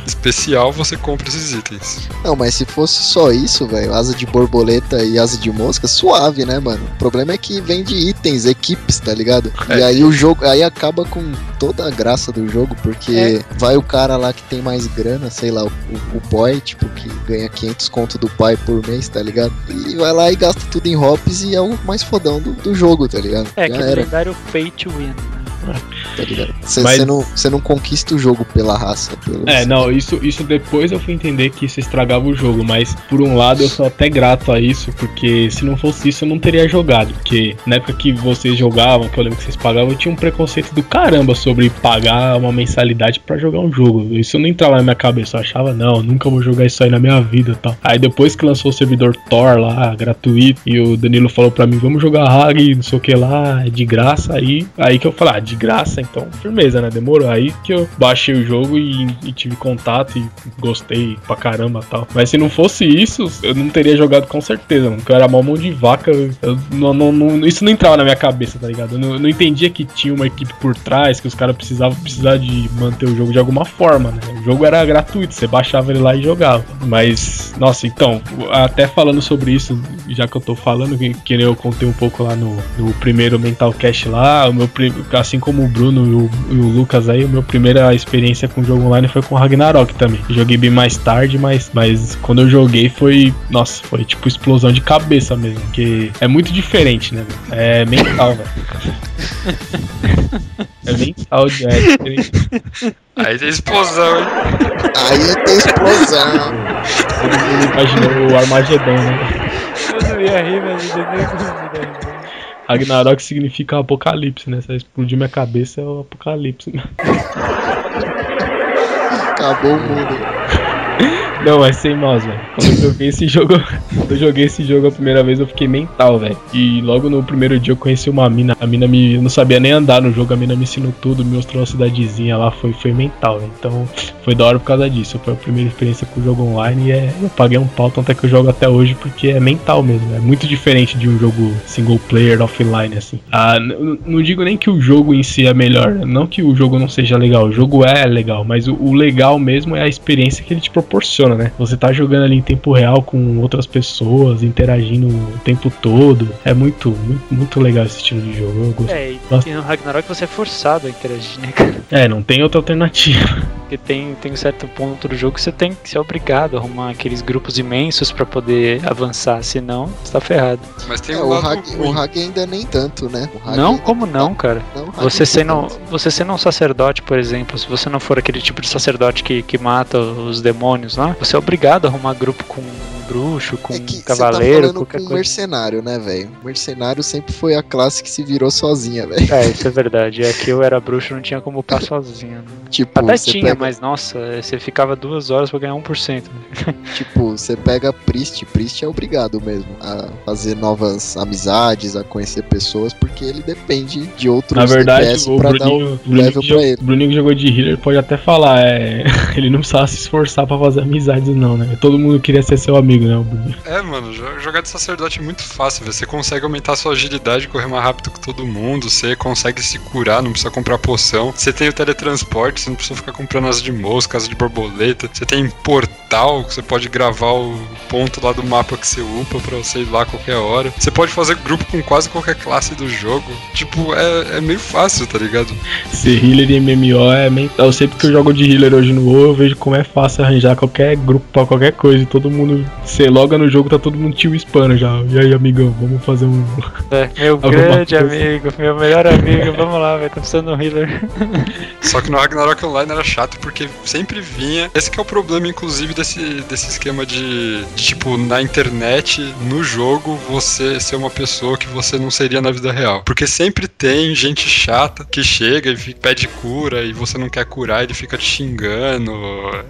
especial você compra esses itens. Não, mas se fosse só isso, velho, asa de borboleta e asa de mosca, suave, né, mano? O problema é que vende itens, equipes, tá ligado? E É. aí o jogo, aí acaba com toda a graça do jogo, porque vai o cara lá que tem mais grana, sei lá, o, o boy, tipo, que ganha 500 conto do pai por mês, tá ligado? E vai lá e gasta tudo em hops e é o mais fodão do, do jogo, tá ligado? É, Já aquele era, lendário pay to win. né? Tá ligado? Você Mas- não, não conquista o jogo pela raça, pelo... É, não, isso, isso depois eu fui entender que isso estragava o jogo, mas por um lado eu sou até grato a isso, porque se não fosse isso eu não teria jogado. Porque na época que vocês jogavam, que eu lembro que vocês pagavam, eu tinha um preconceito do caramba sobre pagar uma mensalidade pra jogar um jogo. Isso não entrava na minha cabeça, eu achava, não, nunca vou jogar isso aí na minha vida e tal. Aí depois que lançou o servidor Thor lá, gratuito, e o Danilo falou pra mim, vamos jogar Hag, não sei o que lá, de graça, aí, aí que eu falei, ah, de graça, então firmeza, né? Demorou. Aí que eu baixei o jogo e, e tive contato e gostei pra caramba tal. Mas se não fosse isso, eu não teria jogado com certeza, mano. Porque eu era mó mão de vaca. não, não- não- isso não entrava na minha cabeça, tá ligado? Eu não, eu não entendia que tinha uma equipe por trás, que os caras precisavam precisar de manter o jogo de alguma forma, né? O jogo era gratuito, você baixava ele lá e jogava. Mas, nossa, então, até falando sobre isso, já que eu tô falando, que, que eu contei um pouco lá no, no primeiro Mental Cast lá, o meu prim- assim como o Bruno e o, e o Lucas aí, a minha primeira experiência com jogo online foi com Ragnarok também. Joguei bem mais tarde, mas, mas quando eu joguei foi, nossa, foi tipo explosão de cabeça mesmo, porque é muito diferente, né? É mental, velho. É mental, é diferente. Aí tem explosão, hein? Aí tem explosão. Todo mundo imaginou o Armagedon, né? Eu não ia rir, mas eu nem risada. Ragnarok significa apocalipse, né? Se explodir minha cabeça é o apocalipse. Acabou o mundo. Não, é sem mouse, velho. Quando eu joguei esse jogo, eu joguei esse jogo a primeira vez, eu fiquei mental, velho. E logo no primeiro dia eu conheci uma mina. A mina me. Eu não sabia nem andar no jogo, a mina me ensinou tudo, me mostrou a cidadezinha lá, foi, foi mental, velho. Então foi da hora por causa disso. Foi a primeira experiência com o jogo online e é, eu paguei um pau, tanto é que eu jogo até hoje, porque é mental mesmo. É muito diferente de um jogo single player offline, assim. Ah, não digo nem que o jogo em si é melhor, não que o jogo não seja legal, o jogo é legal, mas o, o legal mesmo é a experiência que ele te proporciona, né? Você tá jogando ali em tempo real com outras pessoas, interagindo o tempo todo. É muito, muito, muito legal esse estilo de jogo. Eu gosto. É, e, no Ragnarok você é forçado a interagir, né, cara? É, não tem outra alternativa. Porque tem, tem um certo ponto do jogo que você tem que ser obrigado a arrumar aqueles grupos imensos pra poder avançar, senão você tá ferrado. Mas tem É, um o, Hag, o Hag ainda nem tanto, né? O Hag Não, ainda- como não, cara? Não, Você sendo, você sendo um sacerdote, por exemplo, se você não for aquele tipo de sacerdote que, que mata os demônios lá, você é obrigado a arrumar grupo com bruxo, com É que um você tá cavaleiro, qualquer com um coisa. mercenário, né, velho? Mercenário sempre foi a classe que se virou sozinha, velho. É, isso é verdade. É que eu era bruxo, não tinha como upar sozinho. né? (laughs) Tipo, Até tinha, pega, mas nossa, você ficava duas horas pra ganhar 1%. Né? (laughs) tipo, você pega Priest, Priest é obrigado mesmo a fazer novas amizades, a conhecer pessoas, porque ele depende de outros Na verdade, DPS o pra dar Bruninho, o o Bruninho level pra ele. o Bruninho que jogou de healer pode até falar, é, (laughs) ele não precisava se esforçar pra fazer amizades não, né? Todo mundo queria ser seu amigo né? É, mano, jo- jogar de sacerdote é muito fácil, velho. Você consegue aumentar sua agilidade, correr mais rápido que todo mundo, você consegue se curar, não precisa comprar poção. Você tem o teletransporte, você não precisa ficar comprando asa de mosca, asa de borboleta. Você tem portal, que você pode gravar o ponto lá do mapa que você upa pra você ir lá a qualquer hora. Você pode fazer grupo com quase qualquer classe do jogo. Tipo, é, é meio fácil, tá ligado? Ser healer em MMO é meio. Eu sempre que eu jogo de healer hoje no WoW, eu vejo como é fácil arranjar qualquer grupo pra qualquer coisa. E todo mundo. Você loga no jogo, tá todo mundo tio hispano já. E aí, amigão, vamos fazer um. É, meu (laughs) grande amigo, meu melhor amigo, vamos lá, velho, tá precisando de um healer. (laughs) Só que no Ragnarok Online era chato porque sempre vinha. Esse que é o problema, inclusive, desse, desse esquema de, de, tipo, na internet, no jogo, você ser uma pessoa que você não seria na vida real. Porque sempre tem gente chata que chega e pede cura e você não quer curar, ele fica te xingando.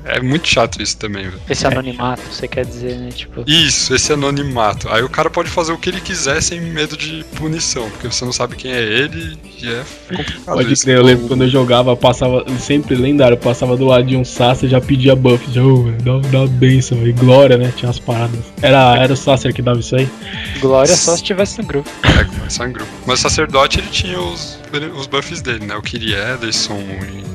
É muito chato isso também, velho. Esse anonimato, você quer dizer, né? Tipo, Isso, esse anonimato. Aí o cara pode fazer o que ele quiser sem medo de punição, porque você não sabe quem é ele e é complicado Pode crer, eu lembro quando eu jogava, eu passava. Sempre lendário, eu passava do lado de um Sacer já pedia buff. Já, "Ô, velho, dá, dá uma benção, e glória, né? Tinha as paradas. Era, era o Sacer que dava isso aí? glória só se tivesse no grupo. É, só em grupo. Mas o sacerdote ele tinha os, os buffs dele, né? O Kiri Ederson,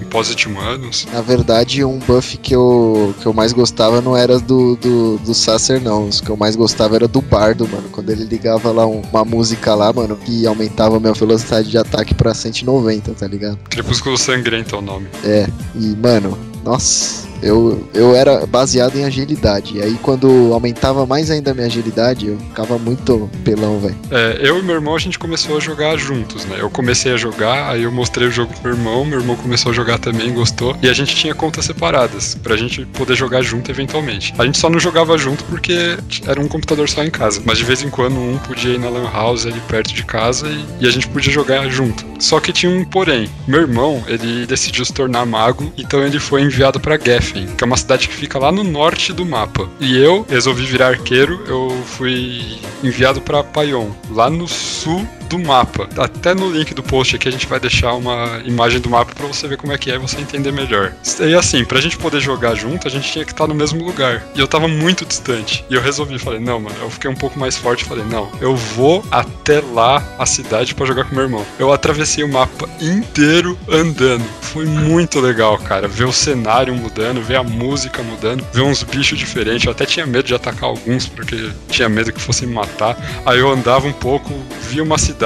Imposit Humanos. Na verdade, um buff que eu, que eu mais gostava não era do, do, do Sacer, não. Os que eu mais gostava era do Bardo, mano. Quando ele ligava lá um- uma música lá, mano, que aumentava a minha velocidade de ataque pra 190, tá ligado? Crepúsculo Sangrento é o nome. É, e, mano, nossa, eu, eu era baseado em agilidade. E aí, quando aumentava mais ainda a minha agilidade, eu ficava muito pelão, velho. É, eu e meu irmão a gente começou a jogar juntos, né? Eu comecei a jogar, aí eu mostrei o jogo pro meu irmão, meu irmão começou a jogar também, gostou. E a gente tinha contas separadas, pra gente poder jogar junto eventualmente. A gente só não jogava junto porque era um computador só em casa. Mas de vez em quando um podia ir na Lan House ali perto de casa e, e a gente podia jogar junto. Só que tinha um porém. Meu irmão, ele decidiu se tornar mago, então ele foi enviado pra Que é uma cidade que fica lá no norte do mapa. E eu resolvi virar arqueiro, eu fui enviado pra Payon, lá no sul do mapa. Até no link do post aqui a gente vai deixar uma imagem do mapa pra você ver como é que é e você entender melhor. E assim, pra gente poder jogar junto, a gente tinha que estar no mesmo lugar. E eu tava muito distante. E eu resolvi, falei, não, mano, eu fiquei um pouco mais forte, falei, não, eu vou até lá a cidade pra jogar com meu irmão. Eu atravessei o mapa inteiro andando. Foi muito legal, cara, ver o cenário mudando, ver a música mudando, ver uns bichos diferentes. Eu até tinha medo de atacar alguns porque tinha medo que fossem me matar. Aí eu andava um pouco, via uma cidade,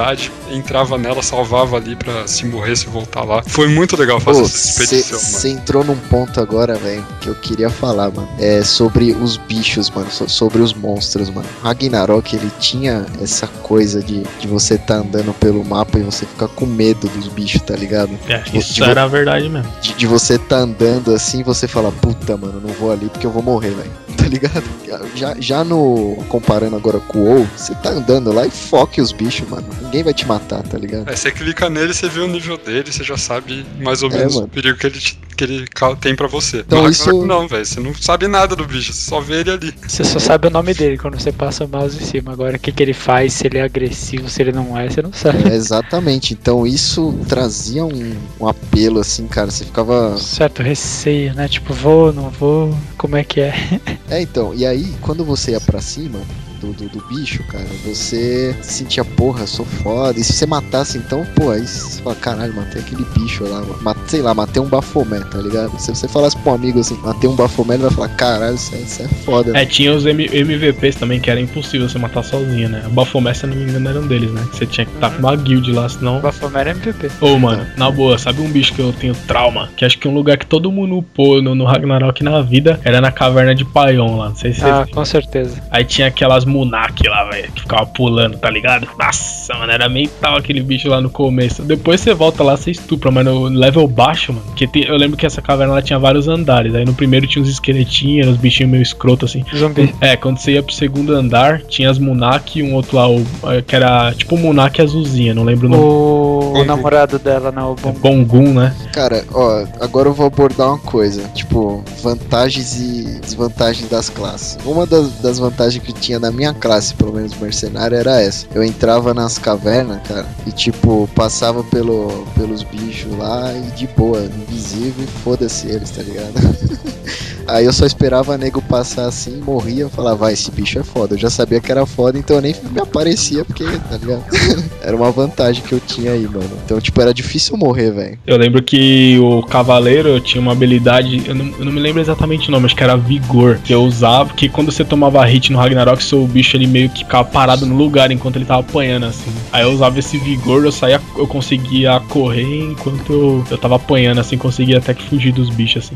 entrava nela, salvava ali pra se morresse voltar lá. Foi muito legal fazer essa expedição, mano. Você entrou num ponto agora, velho, que eu queria falar, mano. É sobre os bichos, mano. so- sobre os monstros, mano. Ragnarok, ele tinha essa coisa de, de você tá andando pelo mapa e você ficar com medo dos bichos, tá ligado? É, isso Tipo- era a verdade mesmo. De, de você tá andando assim e você fala, puta, mano, não vou ali porque eu vou morrer, velho. Tá ligado? Já, já no. Comparando agora com o WoW, você tá andando lá e foque os bichos, mano. Ninguém vai te matar, tá ligado? É, você clica nele, você vê o nível dele, você já sabe mais ou É, menos mano. o perigo que ele, te- que ele tem pra você. Então no isso- Ragnarok não, velho. Você não sabe nada do bicho, você só vê ele ali. Você só sabe o nome dele quando você passa o mouse em cima. Agora, o que, que ele faz, se ele é agressivo, se ele não é, você não sabe. É, exatamente. Então isso trazia um, um apelo, assim, cara. Você ficava. Certo receio, né? Tipo, vou, não vou, como é que é? É, então, e aí, quando você ia pra cima do, do, do bicho, cara, você sentia, porra, sou foda. E se você matasse, então, pô, aí você fala, caralho, matei aquele bicho lá, mano. Mate- sei lá, matei um bafomé, tá ligado? Se você falasse pra um amigo assim, matei um bafomé, ele vai falar, caralho, isso é, isso é foda. né? É, tinha os M- MVPs também que era impossível você matar sozinho, né? O Bafomé, se eu não me engano, era um deles, né? Você tinha que estar com uma guild lá, senão. O Baphomet é MVP. Ô, mano, na boa, sabe um bicho que eu tenho trauma? Que acho que um lugar que todo mundo upou no, no Ragnarok na vida era na caverna de Paion lá. Não sei se Ah, com certeza. Aí tinha aquelas Munak lá, velho, que ficava pulando, tá ligado? Nossa, mano, era meio tal aquele bicho lá no começo. Depois você volta lá, você estupra, mas no level baixo, mano. Que tem- eu lembro que essa caverna ela tinha vários andares. Aí no primeiro tinha uns esqueletinhos, uns bichinhos meio escroto assim. Zumbi. É, quando você ia pro segundo andar, tinha as Munak e um outro lá, o- que era tipo Munak azulzinha, não lembro o nome. O, o Bongo. namorado dela, não, o Bom. Bongun, né? Cara, ó, agora eu vou abordar uma coisa, tipo, vantagens e desvantagens das classes. Uma das, das vantagens que tinha na minha classe, pelo menos mercenária, era essa. Eu entrava nas cavernas, cara, e tipo, passava pelo, pelos bichos lá e de boa, invisível, foda-se eles, tá ligado? (laughs) Aí eu só esperava nego passar assim, morria, eu falava, vai, esse bicho é foda. Eu já sabia que era foda, então eu nem me aparecia, porque, tá ligado? (laughs) era uma vantagem que eu tinha aí, mano. Então, tipo, era difícil morrer, velho. Eu lembro que o Cavaleiro tinha uma habilidade, eu não, eu não me lembro exatamente o nome, acho que era Vigor, que eu usava, que quando você tomava hit no Ragnarok, seu bicho ele meio que ficava parado no lugar enquanto ele tava apanhando, assim. Aí eu usava esse Vigor, eu saía, eu conseguia correr enquanto eu, eu tava apanhando, assim, conseguia até que fugir dos bichos, assim.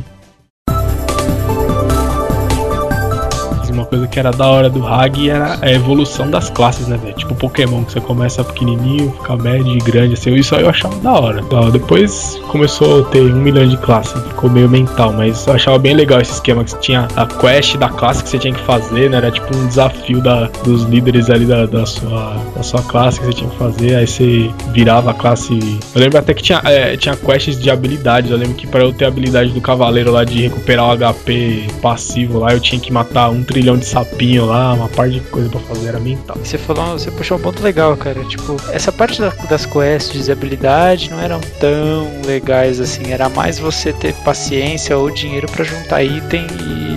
Coisa que era da hora do Hag era a evolução das classes, né, velho? Tipo Pokémon, que você começa pequenininho, fica médio e grande, assim. Isso aí eu achava da hora. Depois começou a ter um milhão de classes, ficou meio mental, mas eu achava bem legal esse esquema que tinha a quest da classe que você tinha que fazer, né? Era tipo um desafio da, dos líderes ali da, da, sua, da sua classe que você tinha que fazer. Aí você virava a classe. Eu lembro até que tinha, é, tinha quests de habilidades. Eu lembro que para eu ter a habilidade do cavaleiro lá de recuperar o HP passivo lá, eu tinha que matar um trilhão de sapinho lá, uma parte de coisa pra fazer, era mental. Você falou, você puxou um ponto legal, cara. Tipo, essa parte da- das quests de habilidade não eram tão legais assim. Era mais você ter paciência ou dinheiro pra juntar item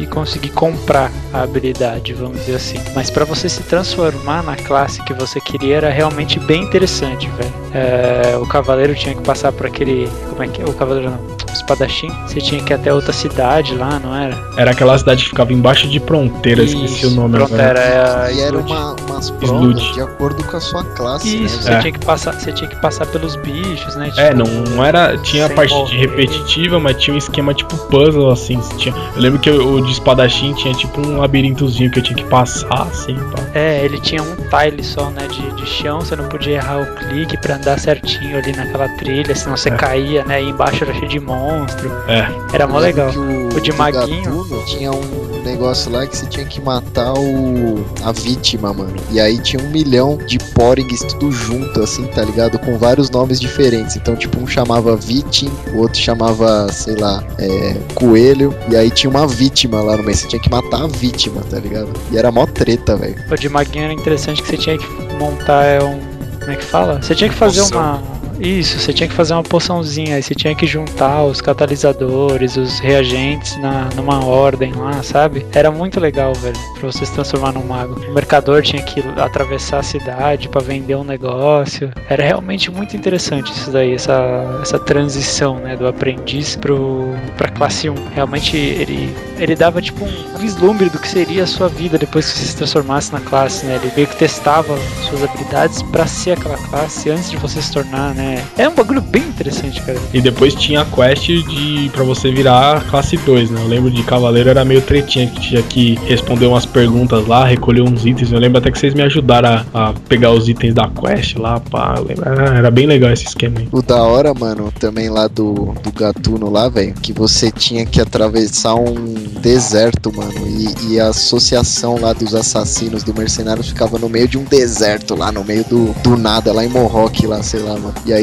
e conseguir comprar a habilidade, vamos dizer assim. Mas pra você se transformar na classe que você queria era realmente bem interessante, velho. É, o cavaleiro tinha que passar por aquele, como é que é? O cavaleiro não. O espadachim, você tinha que ir até outra cidade lá, não era? Era aquela cidade que ficava embaixo de fronteira, esqueci o Isso, nome pronto, agora. era a e era uma, umas provas de acordo com a sua classe, Isso, né? você É. tinha que passar, você tinha que passar pelos bichos, né? É, Tipo, não, não era. Tinha a parte de morrer. repetitiva, mas tinha um esquema tipo puzzle, assim. Tinha, eu lembro que o de espadachim tinha tipo um labirintozinho que eu tinha que passar, assim, pá. É, ele tinha um tile só, né, de, de chão, você não podia errar o clique pra andar certinho ali naquela trilha, senão você É. caía, né, e embaixo era cheio de monstro. É. Era mó legal. O, O de maguinho. Gatuno tinha um negócio lá que você tinha que matar o a vítima, mano. E aí tinha um milhão de Porings tudo junto, assim, tá ligado? Com vários nomes diferentes. Então, tipo, um chamava Vitim, o outro chamava, sei lá, é, Coelho. E aí tinha uma vítima lá no meio. Você tinha que matar a vítima, tá ligado? E era mó treta, velho. O de maguinho era interessante que você tinha que montar é, um. Como é que fala? Você tinha que fazer Poção. uma. Isso, você tinha que fazer uma poçãozinha, aí você tinha que juntar os catalisadores, os reagentes na, numa ordem lá, sabe? Era muito legal, velho, pra você se transformar num mago. O mercador tinha que atravessar a cidade pra vender um negócio. Era realmente muito interessante isso daí, essa, essa transição, né, do aprendiz pro, pra classe 1. Realmente ele, ele dava tipo um vislumbre do que seria a sua vida depois que você se transformasse na classe, né? Ele meio que testava suas habilidades pra ser aquela classe antes de você se tornar, né? É um bagulho bem interessante, cara. E depois tinha a quest de para você virar classe 2, né? Eu lembro de Cavaleiro era meio tretinha, que tinha que responder umas perguntas lá, recolher uns itens. Eu lembro até que vocês me ajudaram a, a pegar os itens da quest lá, pá. lembro- ah, Era bem legal esse esquema aí. O da hora, mano, também lá do, do Gatuno lá, velho, que você tinha que atravessar um deserto, mano, e, e a associação lá dos assassinos do mercenário ficava no meio de um deserto lá, no meio do, do nada, lá em Mohawk, lá, sei lá, mano. E aí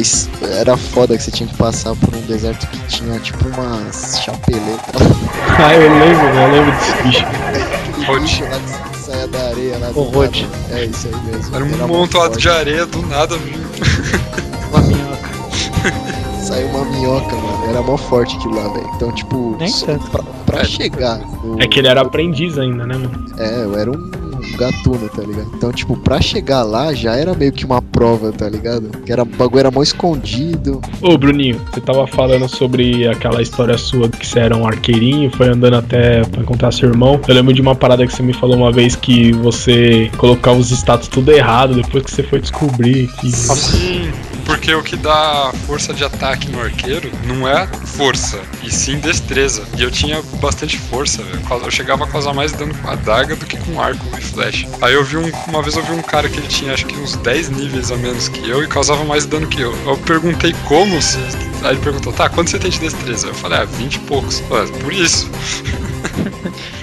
era foda que você tinha que passar por um deserto que tinha, tipo, umas chapeletas. (laughs) Ah, eu lembro, eu lembro desse bicho. Bicho lá que saia da areia lá. do. É isso aí mesmo. Era um montoado forte. de areia do nada, viu? (laughs) Uma minhoca. (laughs) Saiu uma minhoca, mano. Era mó forte aquilo lá, velho. Então, tipo, Nem tanto. pra, pra É. chegar. no- É que ele era aprendiz ainda, né, mano? É, eu era um gatuno, tá ligado? Então, tipo, pra chegar lá já era meio que uma prova, tá ligado? Que era, o bagulho era mó escondido. Ô, Bruninho, você tava falando sobre aquela história sua que você era um arqueirinho, foi andando até pra encontrar seu irmão. Eu lembro de uma parada que você me falou uma vez que você colocava os status tudo errado depois que você foi descobrir que. Sim, porque o que dá força de ataque no arqueiro não é força, e sim destreza. E eu tinha bastante força, velho. Eu chegava a causar mais dano com a daga do que com arco e flecha. Aí eu vi um, uma vez eu vi um cara que ele tinha acho que uns 10 níveis a menos que eu e causava mais dano que eu. Eu perguntei como se. Aí ele perguntou, tá, quanto você tem de destreza? Eu falei, ah, 20 e poucos. Ué, por isso. (laughs)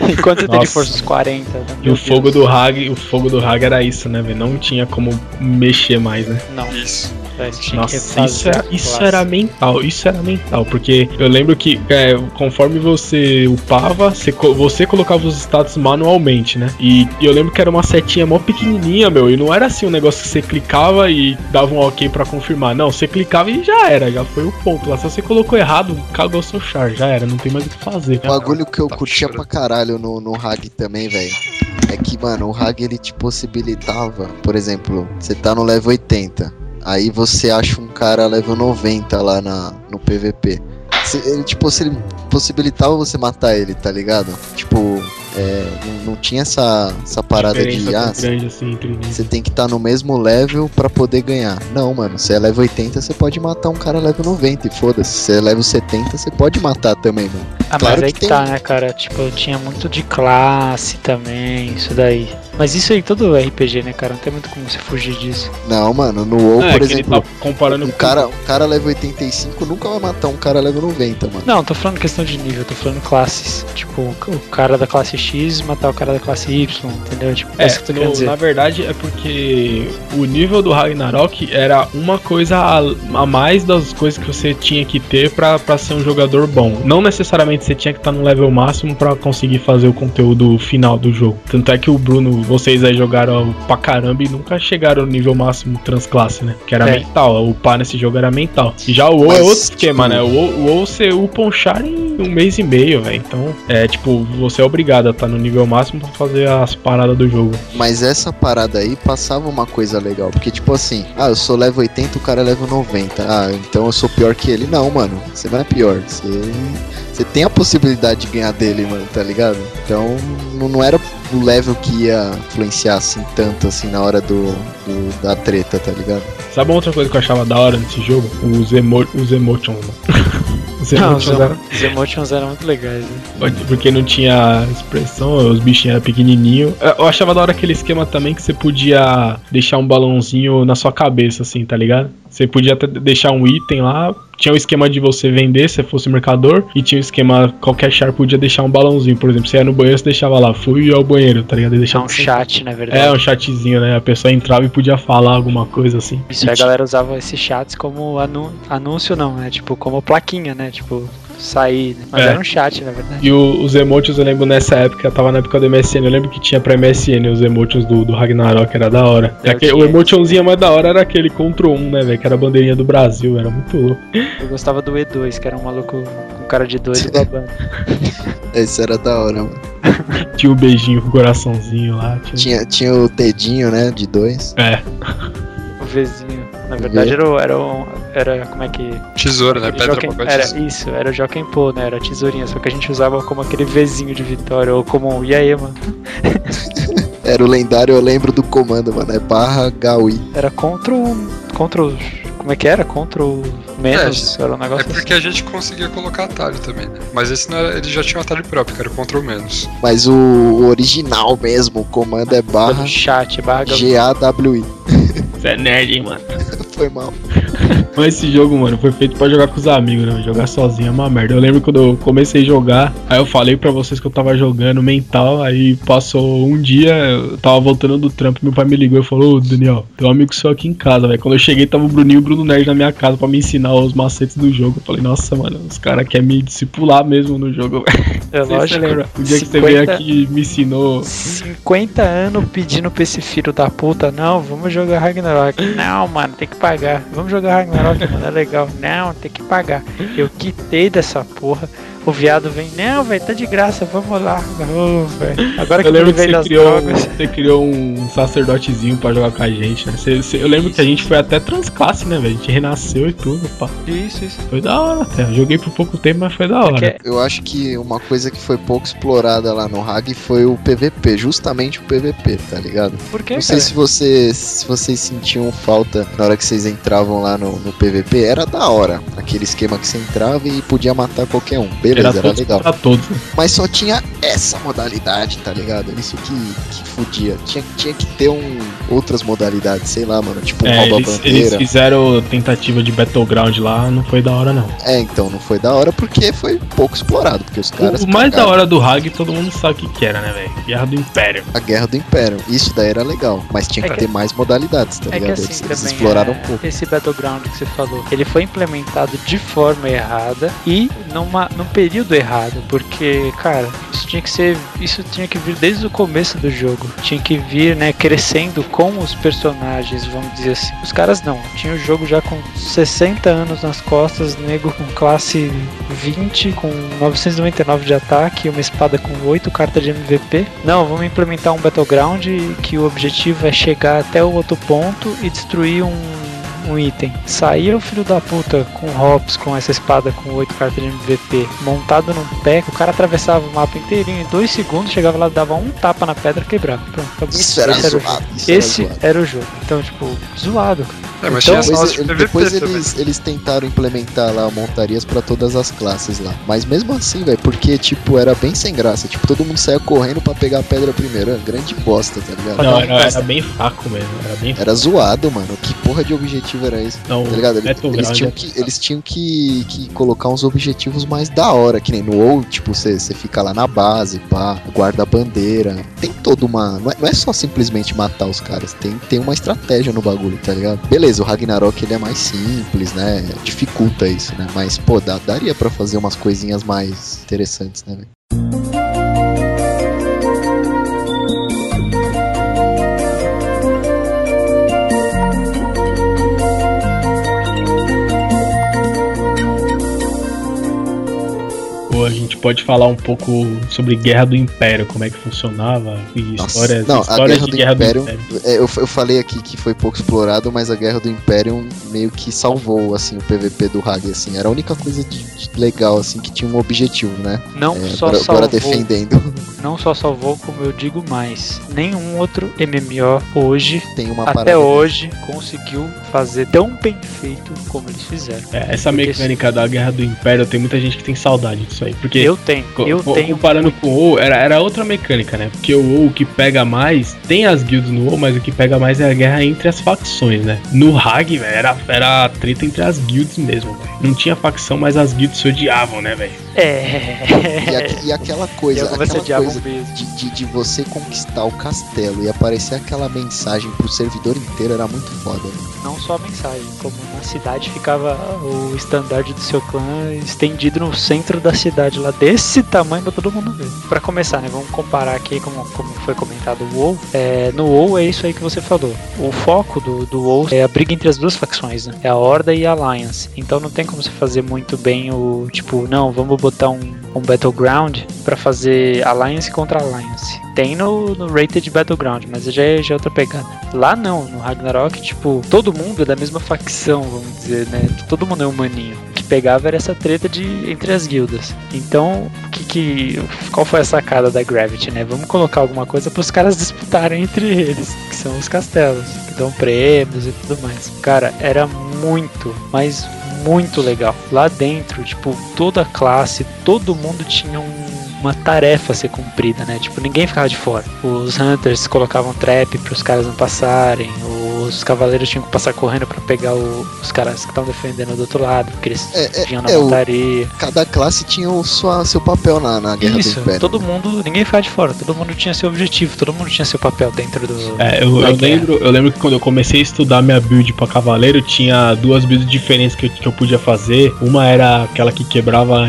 E quanto você tem de força? Uns 40. né? E o fogo do Hag, o fogo do Hag era isso, né, velho? Não tinha como mexer mais, né? Não. Isso. Você tinha que Nossa, isso era, isso era mental, isso era mental, porque eu lembro que é, conforme você upava, você, você colocava os status manualmente, né? E, e eu lembro que era uma setinha mó pequenininha, meu, e não era assim um negócio que você clicava e dava um ok pra confirmar. Não, você clicava e já era, já foi o ponto. Lá, se você colocou errado, cagou seu char, já era, não tem mais o que fazer. O bagulho que eu Tá curtia chorando. pra caralho no, no Hag também, velho. É que, mano, o Hag ele te possibilitava, por exemplo, você tá no level 80, aí você acha um cara level 90 lá na, no PVP. Se- Ele te possi- possibilitava você matar ele, tá ligado? Tipo, é, não, não tinha essa, essa parada de. Ah, grande assim você tem que estar no mesmo level pra poder ganhar. Não, mano, você é level 80, você pode matar um cara level 90 e foda-se. Se é level 70, você pode matar também, mano. Ah, Claro mas aí que que tem- tá, né, cara? Tipo, tinha muito de classe também, isso daí. Mas isso aí, todo RPG, né, cara? Não tem muito como você fugir disso. Não, mano, no WoW, É, por exemplo, tá comparando um com- cara, um cara level 85 nunca vai matar um cara level 90, mano. Não, tô falando questão de nível, tô falando classes. Tipo, o cara da classe X matar o cara da classe Y, entendeu? Tipo, é, É, isso que eu tô no- dizer. na verdade é porque o nível do Ragnarok era uma coisa a, a mais das coisas que você tinha que ter pra, pra ser um jogador bom. Não necessariamente você tinha que estar no level máximo pra conseguir fazer o conteúdo final do jogo. Tanto é que o Bruno, vocês aí jogaram pra caramba e nunca chegaram no nível máximo transclasse, né? Que era É. mental. O upar nesse jogo era mental. E já o WoW é outro esquema, tipo- né? O WoW, o WoW você upa um char em um mês e meio, velho. Então, é tipo, você é obrigado a estar no nível máximo pra fazer as paradas do jogo. Mas essa parada aí passava uma coisa legal. Porque, tipo assim, ah, eu sou level 80, o cara é level 90. Ah, então eu sou pior que ele. Não, mano, você não é pior. Você, você tem a possibilidade de ganhar dele, mano, tá ligado? Então, não, não era o level que ia influenciar assim tanto assim na hora do, do- da treta, tá ligado? Sabe uma outra coisa que eu achava da hora nesse jogo? Os, emo os emotions, mano. (laughs) Os Não, os, emotions eram- emo- os emotions eram muito legais, né? Porque não tinha expressão, os bichinhos eram pequenininhos. Eu achava da hora aquele esquema também que você podia deixar um balãozinho na sua cabeça, assim, tá ligado? Você podia até deixar um item lá. Tinha o esquema de você vender se fosse mercador. E tinha o esquema, qualquer char podia deixar um balãozinho. Por exemplo, você ia no banheiro, você deixava lá, fui ao banheiro, tá ligado? E Deixar deixava um chat, na verdade. É, um chatzinho, né? A pessoa entrava e podia falar alguma coisa assim. Isso E aí a galera usava esses chats como anúncio, não, né? Tipo, como plaquinha, né? Tipo, sair. né? Mas É. era um chat, na verdade. E o- os emotions eu lembro nessa época, tava na época do MSN, eu lembro que tinha pra MSN os emotions do, do Ragnarok, era da hora. Eu Aquele- o emotionzinho mais da hora era aquele Ctrl 1, né, velho? Que era a bandeirinha do Brasil, era muito louco. Eu gostava do E2, que era um maluco com cara de doido babando. (laughs) Esse era da hora, mano. (laughs) Tinha o beijinho com o coraçãozinho lá. Tinha... Tinha, tinha o dedinho, né, de dois. É, O Vzinho. Na verdade era, o- era, um- era como é que. Tesoura, né? Pedra, Joaquim- papel, era isso, era o Joaquim Pô, né? Era a tesourinha, só que a gente usava como aquele Vzinho de vitória, ou como. E aí, mano? (laughs) Era o lendário, eu lembro do comando, mano. É barra Gaui. Era contra o. Contra o. Como é que era? Contra o menos. era um É negócio porque a gente conseguia colocar atalho também, né? Mas esse não era, ele já tinha um atalho próprio, que era o Ctrl menos. Mas o, o original mesmo, o comando é assim. barra No chat, barra G-A-W-I. Você é nerd, hein, mano. (laughs) Foi mal. (laughs) Mas esse jogo, mano, foi feito pra jogar com os amigos, né? Jogar sozinho é uma merda. Eu lembro quando eu comecei a jogar, aí eu falei pra vocês que eu tava jogando mental, aí passou um dia, eu tava voltando do trampo, meu pai me ligou e falou, ô Daniel, tem um amigo seu aqui em casa, velho. Quando eu cheguei, tava o Bruninho e o Bruno Nerd na minha casa pra me ensinar os macetes do jogo. Eu falei, nossa, mano, os caras querem me discipular mesmo no jogo, (laughs) velho. É lógico. lembra. O dia que você veio 50 aqui me ensinou. 50 anos pedindo pra esse filho da puta, não, vamos jogar Ragnarok. (laughs) Não, mano, tem que pagar. Vamos jogar Ragnarok, é legal. Não, tem que pagar. Eu quitei dessa porra. O viado vem, não, velho, tá de graça, vamos lá. Agora que Eu lembro que você criou, um, drogas. você criou um sacerdotezinho pra jogar com a gente, né? Você- você- eu lembro que a gente foi até transclasse, né, velho? A gente renasceu e tudo, pá. Isso, isso. Foi da hora até. Eu joguei por pouco tempo, mas foi da hora. Porque Eu acho que uma coisa que foi pouco explorada lá no Hag foi o PVP, justamente o PVP, tá ligado? por que, Não sei cara? se vocês, se vocês sentiam falta na hora que vocês entravam lá no, no PVP, era da hora. Aquele esquema que você entrava e podia matar qualquer um, Cara, beleza, era, todos legal. Pra todos? Mas só tinha essa modalidade, tá ligado? Isso que, que fudia. Tinha, tinha que ter um, outras modalidades, sei lá, mano. Tipo, É, rouba eles, bandeira. eles fizeram tentativa de Battleground lá, não foi da hora, não. É, então não foi da hora porque foi pouco explorado. Porque os caras. o mais da cagaram hora do Hag, todo mundo sabe o que, que era, né, velho? Guerra do Império. A Guerra do Império. Isso daí era legal. Mas tinha É que, que- ter mais modalidades, tá É que ligado? assim eles, eles exploraram é, um pouco. esse Battleground que você falou, ele foi implementado de forma errada e numa, num período errado, porque, cara, isso tinha que ser, isso tinha que vir desde o começo do jogo, tinha que vir, né, crescendo com os personagens, vamos dizer assim. Os caras não, tinha o jogo já com 60 anos nas costas, nego com classe 20, com 999 de ataque, uma espada com 8 cartas de MVP. Não, vamos implementar um Battleground que o objetivo é chegar até o outro ponto e destruir um, um item. Saía o filho da puta com Hops, com essa espada com 8 cartas de MVP, montado num pé, o cara atravessava o mapa inteirinho em 2 segundos, chegava lá, dava um tapa na pedra e quebrava. Pronto, acabou. Isso era Esse o zoado. jogo. Isso era Esse era o jogo. Então, tipo, zoado. É, mas Então, tinha as Depois, PVP também. eles, eles tentaram implementar lá montarias pra todas as classes lá. Mas mesmo assim, velho, porque, tipo, era bem sem graça. Tipo, todo mundo saía correndo pra pegar a pedra primeiro. Era grande bosta, tá ligado? Não, era, era bem fraco mesmo. Era bem Era zoado, mano. Que porra de objetivo era esse? Não, Tá ligado? Eles, Battleground eles tinham, é- que, eles tinham que, que colocar uns objetivos mais da hora, que nem no WoW, tipo, você você fica lá na base, pá, guarda a bandeira. Tem toda uma. Não é, não é só simplesmente matar os caras, tem, tem uma estratégia no bagulho, tá ligado? Beleza, o Ragnarok ele é mais simples, né? Dificulta isso, né? Mas, pô, dá- daria pra fazer umas coisinhas mais interessantes, né, velho? A gente pode falar um pouco sobre Guerra do Império, como é que funcionava e Nossa, histórias, não, a histórias Guerra de do Guerra Império- do Império. É, eu, eu falei aqui que foi pouco explorado, mas a Guerra do Império meio que salvou, assim, o PVP do Hag, assim. Era a única coisa de, de legal, assim, que tinha um objetivo, né? Não É, só agora, salvou, agora defendendo (laughs) não só salvou, como eu digo mais, nenhum outro MMO hoje, tem uma até hoje, conseguiu fazer tão bem feito como eles fizeram. É, essa Porque mecânica da Guerra do Império, tem muita gente que tem saudade disso aí. Porque Eu tenho, eu co- tenho. comparando com o WoW, era, era outra mecânica, né? Porque o WoW o que pega mais, tem as guilds no WoW, mas o que pega mais é a guerra entre as facções, né? No Hag, velho, era, era a treta entre as guilds mesmo, velho. Não tinha facção, mas as guilds se odiavam, né, velho? É. E, aqu- e aquela coisa, a aquela coisa mesmo. de, de, de você conquistar o castelo e aparecer aquela mensagem pro servidor inteiro era muito foda. né? Não só a mensagem, como na cidade ficava o estandarte do seu clã estendido no centro da cidade, lá desse tamanho pra todo mundo ver. Pra começar, né? Vamos comparar aqui como, como foi comentado o WoW. É, no WoW é isso aí que você falou. O foco do, do WoW é a briga entre as duas facções, né? É a Horda e a Alliance. Então não tem como você fazer muito bem o tipo, não, vamos botar um, um Battleground pra fazer Alliance contra Alliance. Tem no, no Rated Battleground, mas já é, já é outra pegada. Lá não, no Ragnarok, tipo, todo mundo é da mesma facção, vamos dizer, né? Todo mundo é humaninho. O que pegava era essa treta de entre as guildas. Então, que, que qual foi a sacada da Gravity, né? Vamos colocar alguma coisa para os caras disputarem entre eles, que são os castelos, que dão prêmios e tudo mais. Cara, era muito, mas muito legal. Lá dentro, tipo, toda a classe, todo mundo tinha um uma tarefa a ser cumprida, né? Tipo, ninguém ficava de fora. Os hunters colocavam trap para os caras não passarem, os cavaleiros tinham que passar correndo para pegar o- os caras que estavam defendendo do outro lado, porque eles É, é, vinham na é, o- montaria. Cada classe tinha o sua, seu papel na, na Guerra Isso, do Império. todo mundo, ninguém ficava de fora, todo mundo tinha seu objetivo, todo mundo tinha seu papel dentro do. É, eu, eu lembro, eu lembro que quando eu comecei a estudar minha build pra cavaleiro, tinha duas builds diferentes que eu, que eu podia fazer. Uma era aquela que quebrava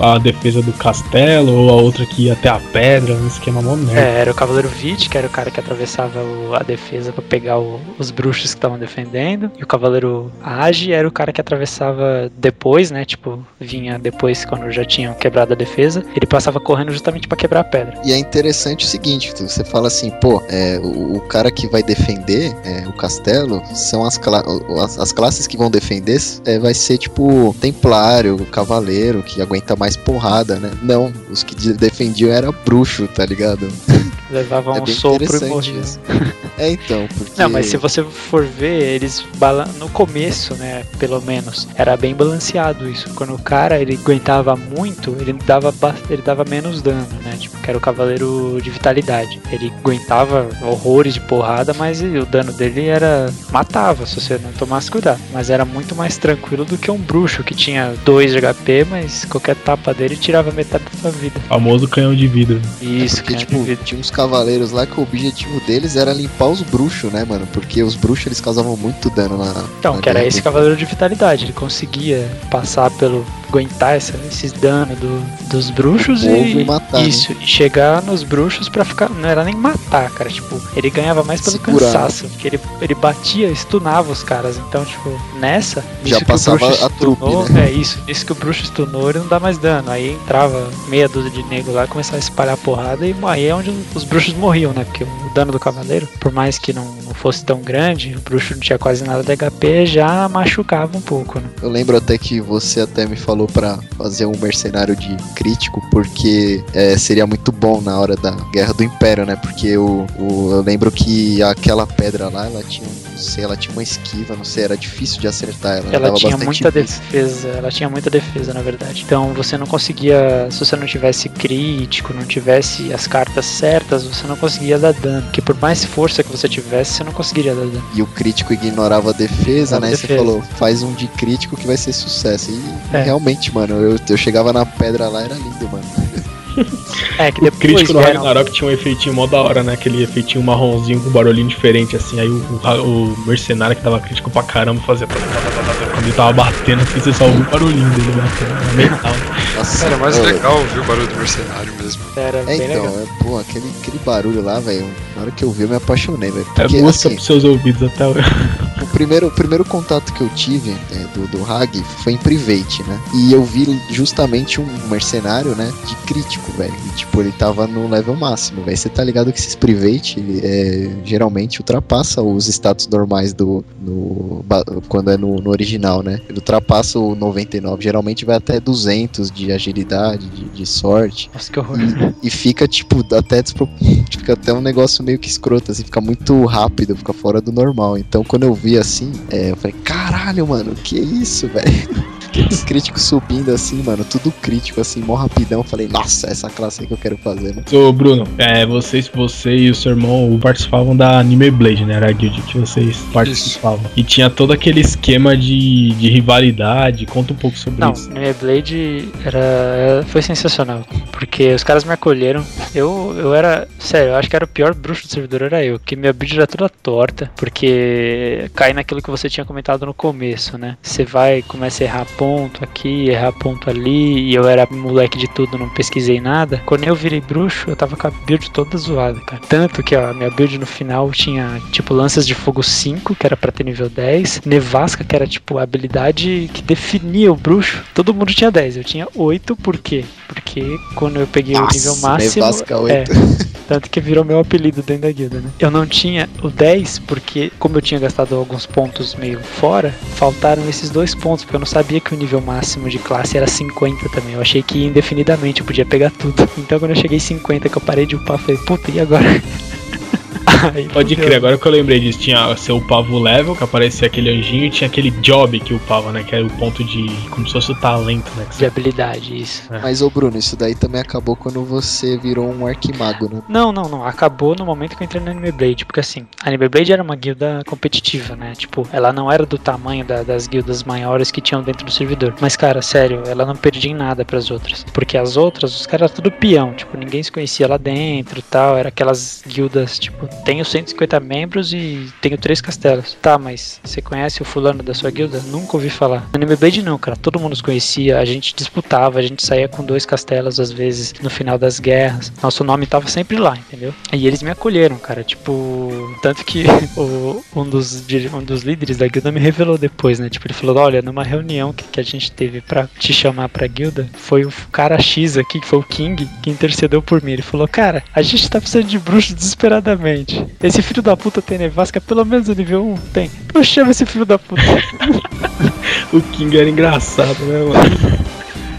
a, a defesa do castelo, ou a outra que ia até a pedra, um esquema mó merda. É, era o Cavaleiro Vit, que era o cara que atravessava o- a defesa pra pegar o- os bruxos que estavam defendendo. E o Cavaleiro Age era o cara que atravessava depois, né? Tipo, vinha depois quando já tinham quebrado a defesa. Ele passava correndo justamente pra quebrar a pedra. E é interessante o seguinte, você fala assim, pô, é, o, o cara que vai defender é, o castelo são as, cla- as, as classes que vão defender é, vai ser tipo templário, cavaleiro, que aguenta mais porrada, né? Não, os que de- defendiam era bruxo, tá ligado? (laughs) Levava É um sopro e morria. isso. (laughs) É então, porque. Não, mas se você for ver, eles bala- no começo, né, pelo menos, era bem balanceado isso. Quando o cara ele aguentava muito, ele dava ba- ele dava menos dano, né? Tipo, que era o cavaleiro de vitalidade. Ele aguentava horrores de porrada, mas o dano dele era matava se você não tomasse cuidado. Mas era muito mais tranquilo do que um bruxo que tinha 2 de HP, mas qualquer tapa dele tirava metade da sua vida. Famoso canhão de vidro. Isso, Porque, canhão de tipo, tinha uns cavaleiros lá que o objetivo deles era limpar os bruxos, né, mano? Porque os bruxos eles causavam muito dano na. Então, na que era esse cavaleiro de vitalidade. Ele conseguia passar pelo. aguentar essa, esses danos do- dos bruxos e. e matar, né? isso, e chegar nos bruxos pra ficar. Não era nem matar, cara. Tipo, ele ganhava mais pelo Segurar. cansaço. Porque ele, ele batia, stunava os caras. Então, tipo, nessa. Já passava a trupe, né? É isso. Isso que o bruxo stunou, ele não dá mais dano. Aí entrava meia dúzia de nego lá, começava a espalhar porrada e aí é onde os bruxos morriam, né? Porque o dano do cavaleiro, por mais que não, não fosse tão grande, o bruxo não tinha quase nada de HP, já machucava um pouco, né? Eu lembro até que você até me falou pra fazer um mercenário de crítico, porque é, seria muito bom na hora da Guerra do Império, né? Porque o, o- eu lembro que aquela pedra lá, ela tinha, um- não sei, ela tinha uma esquiva, não sei, era difícil de acertar ela. Ela dava tinha muita miss. defesa, ela tinha muita defesa, na verdade. Então você não conseguia, se você não tivesse crítico, não tivesse as cartas certas, você não conseguia dar dano. Porque por mais força que você tivesse, você não conseguiria dar dano. E o crítico ignorava a defesa, Ignorava né? a E Você defesa. falou, faz um de crítico que vai ser sucesso. E É. realmente, mano, eu, eu chegava na pedra lá, era lindo, mano. (laughs) É, que O depois crítico no vieram- Ragnarok tinha um efeitinho mó da hora, né? Aquele efeitinho marronzinho com barulhinho diferente, assim. Aí o, o- o mercenário que tava crítico pra caramba fazia. Quando ele tava batendo, assim, você só ouviu o barulhinho dele batendo. Era metal. Nossa, Era mais legal ouvir o barulho do mercenário mesmo. Era É, bem então, legal. é, pô, aquele, aquele barulho lá, velho. Na hora que eu vi, eu me apaixonei, velho. É música assim, pros seus ouvidos até hoje. O primeiro, o primeiro contato que eu tive é, do, do Hag foi em Private, né? E eu vi justamente um mercenário, né? De crítico, velho. E, tipo, ele tava no level máximo, velho. Você tá ligado que esses Private é, geralmente ultrapassa os status normais do. No, quando é no, no original, né? Ele ultrapassa o 99. Geralmente vai até 200 de agilidade, de, de sorte. Nossa, que horror. E fica, tipo, até despro... fica até um negócio meio que escroto, assim, fica muito rápido, fica fora do normal. Então quando eu vi assim, é, eu falei, caralho, mano, que isso, velho? Aqueles críticos subindo assim, mano, tudo crítico, assim, mó rapidão. Falei, nossa, essa classe aí que eu quero fazer, né? Ô, Bruno, é, vocês, você e o seu irmão participavam da Anime Blade, né? Era a guild que vocês participavam. E tinha todo aquele esquema de, de rivalidade. Conta um pouco sobre Não, isso. Anime Blade era, foi sensacional. Porque os caras me acolheram. Eu, eu era. Sério, eu acho que era o pior bruxo do servidor, era eu. Que minha build era toda torta. Porque cai naquilo que você tinha comentado no começo, né? Você vai, começa a errar ponto aqui, errar ponto ali. E eu era moleque de tudo, não pesquisei nada. Quando eu virei bruxo, eu tava com a build toda zoada, cara. Tanto que, ó, a minha build no final tinha, tipo, lanças de fogo 5, que era pra ter nível 10. Nevasca, que era, tipo, a habilidade que definia o bruxo. Todo mundo tinha 10, eu tinha 8, por quê? Porque quando eu peguei o nível máximo. Nevasca 8. É, (laughs) tanto que virou meu apelido dentro da guilda, né? Eu não tinha o 10 porque, como eu tinha gastado alguns pontos meio fora, faltaram esses dois pontos, porque eu não sabia que o nível máximo de classe era 50 também. Eu achei que indefinidamente eu podia pegar tudo. Então quando eu cheguei em 50, que eu parei de upar, eu falei, puta, e agora? (laughs) Pode crer, agora que eu lembrei disso, tinha seu upava level, que aparecia aquele anjinho, e tinha aquele job que upava, né? Que era o ponto de. como se fosse o talento, né? De habilidade, isso. Mas, ô Bruno, isso daí também acabou quando você virou um arquimago, né? Não, não, não. Acabou no momento que eu entrei no Anime Blade. Porque assim, a Anime Blade era uma guilda competitiva, né? Tipo, ela não era do tamanho da- das guildas maiores que tinham dentro do servidor. Mas, cara, sério, ela não perdia em nada pras outras. Porque as outras, os caras eram tudo peão. Tipo, ninguém se conhecia lá dentro e tal. Era aquelas guildas, tipo, tenho 150 membros e tenho três castelos. Tá, mas você conhece o fulano da sua guilda? Nunca ouvi falar. No Anime Blade não, cara. Todo mundo se conhecia. A gente disputava, a gente saía com dois castelos às vezes no final das guerras. Nosso nome tava sempre lá, entendeu? E eles me acolheram, cara. Tipo, tanto que (laughs) o- um, dos, um dos líderes da guilda me revelou depois, né? Tipo, ele falou: Olha, numa reunião que, que a gente teve pra te chamar pra guilda, foi o cara X aqui, que foi o King, que intercedeu por mim. Ele falou: Cara, a gente tá precisando de bruxo desesperadamente. Esse filho da puta tem nevasca, pelo menos o nível 1 tem. Eu chamo esse filho da puta. (laughs) O King era engraçado, né, mano?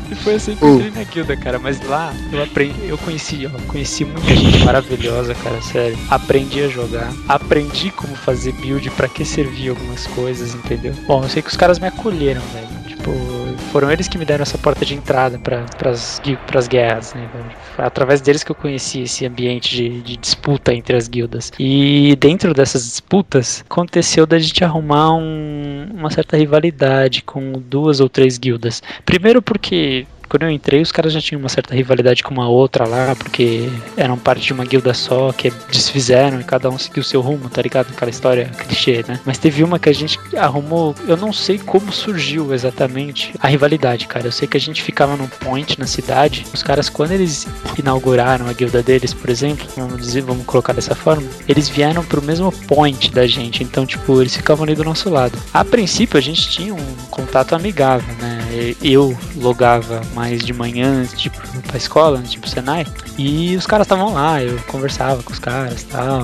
Ele foi eu sempre entrei na guilda, cara. Mas lá eu aprendi, eu conheci, ó, conheci muita gente maravilhosa, cara, sério. Aprendi a jogar, aprendi como fazer build, pra que servir algumas coisas, entendeu? Bom, eu sei que os caras me acolheram, velho. Tipo, foram eles que me deram essa porta de entrada para as guerras, né? Foi através deles que eu conheci esse ambiente de, de, disputa entre as guildas. E dentro dessas disputas, aconteceu da gente arrumar um, uma certa rivalidade com duas ou três guildas. Primeiro porque quando eu entrei, os caras já tinham uma certa rivalidade com uma outra lá, porque eram parte de uma guilda só, que desfizeram e cada um seguiu seu rumo, tá ligado? Aquela história clichê, né? Mas teve uma que a gente arrumou, eu não sei como surgiu exatamente a rivalidade, cara. Eu sei que a gente ficava num point na cidade, os caras, quando eles inauguraram a guilda deles, por exemplo, vamos dizer, vamos colocar dessa forma, eles vieram pro mesmo point da gente, então, tipo, eles ficavam ali do nosso lado. A princípio, a gente tinha um contato amigável, né? Eu logava mais de manhã antes de ir pra escola, antes de ir pro Senai. E os caras estavam lá, eu conversava com os caras e tal,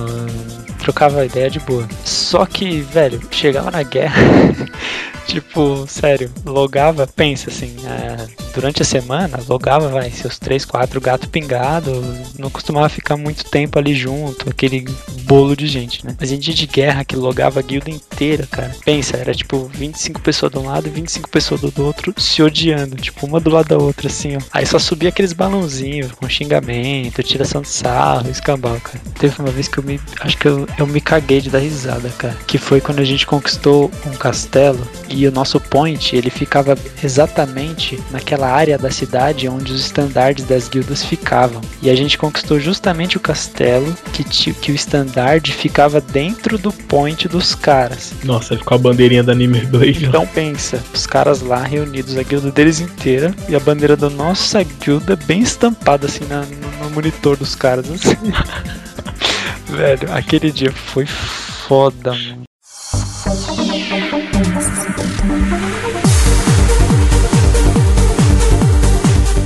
trocava ideia de boa. Só que, velho, chegava na guerra. (laughs) Tipo, sério, logava, pensa assim, é, durante a semana, logava, vai, seus 3, 4 gato pingado, não costumava ficar muito tempo ali junto, aquele bolo de gente, né? Mas em dia de guerra que logava a guilda inteira, cara. Pensa, era tipo 25 pessoas de um lado e 25 pessoas do outro se odiando, tipo, uma do lado da outra, assim, ó. Aí só subia aqueles balãozinhos com xingamento, tiração de sarro, escambau, cara. Teve uma vez que eu me. Acho que eu, eu me caguei de dar risada, cara. Que foi quando a gente conquistou um castelo e o nosso point ele ficava exatamente naquela área da cidade onde os estandartes das guildas ficavam. E a gente conquistou justamente o castelo que, que o estandarte ficava dentro do point dos caras. Nossa, ficou a bandeirinha da Anime Blade. Então pensa, os caras lá reunidos, a guilda deles inteira e a bandeira da nossa guilda bem estampada assim na, no, no monitor dos caras. Assim. (laughs) Velho, aquele dia foi foda, mano.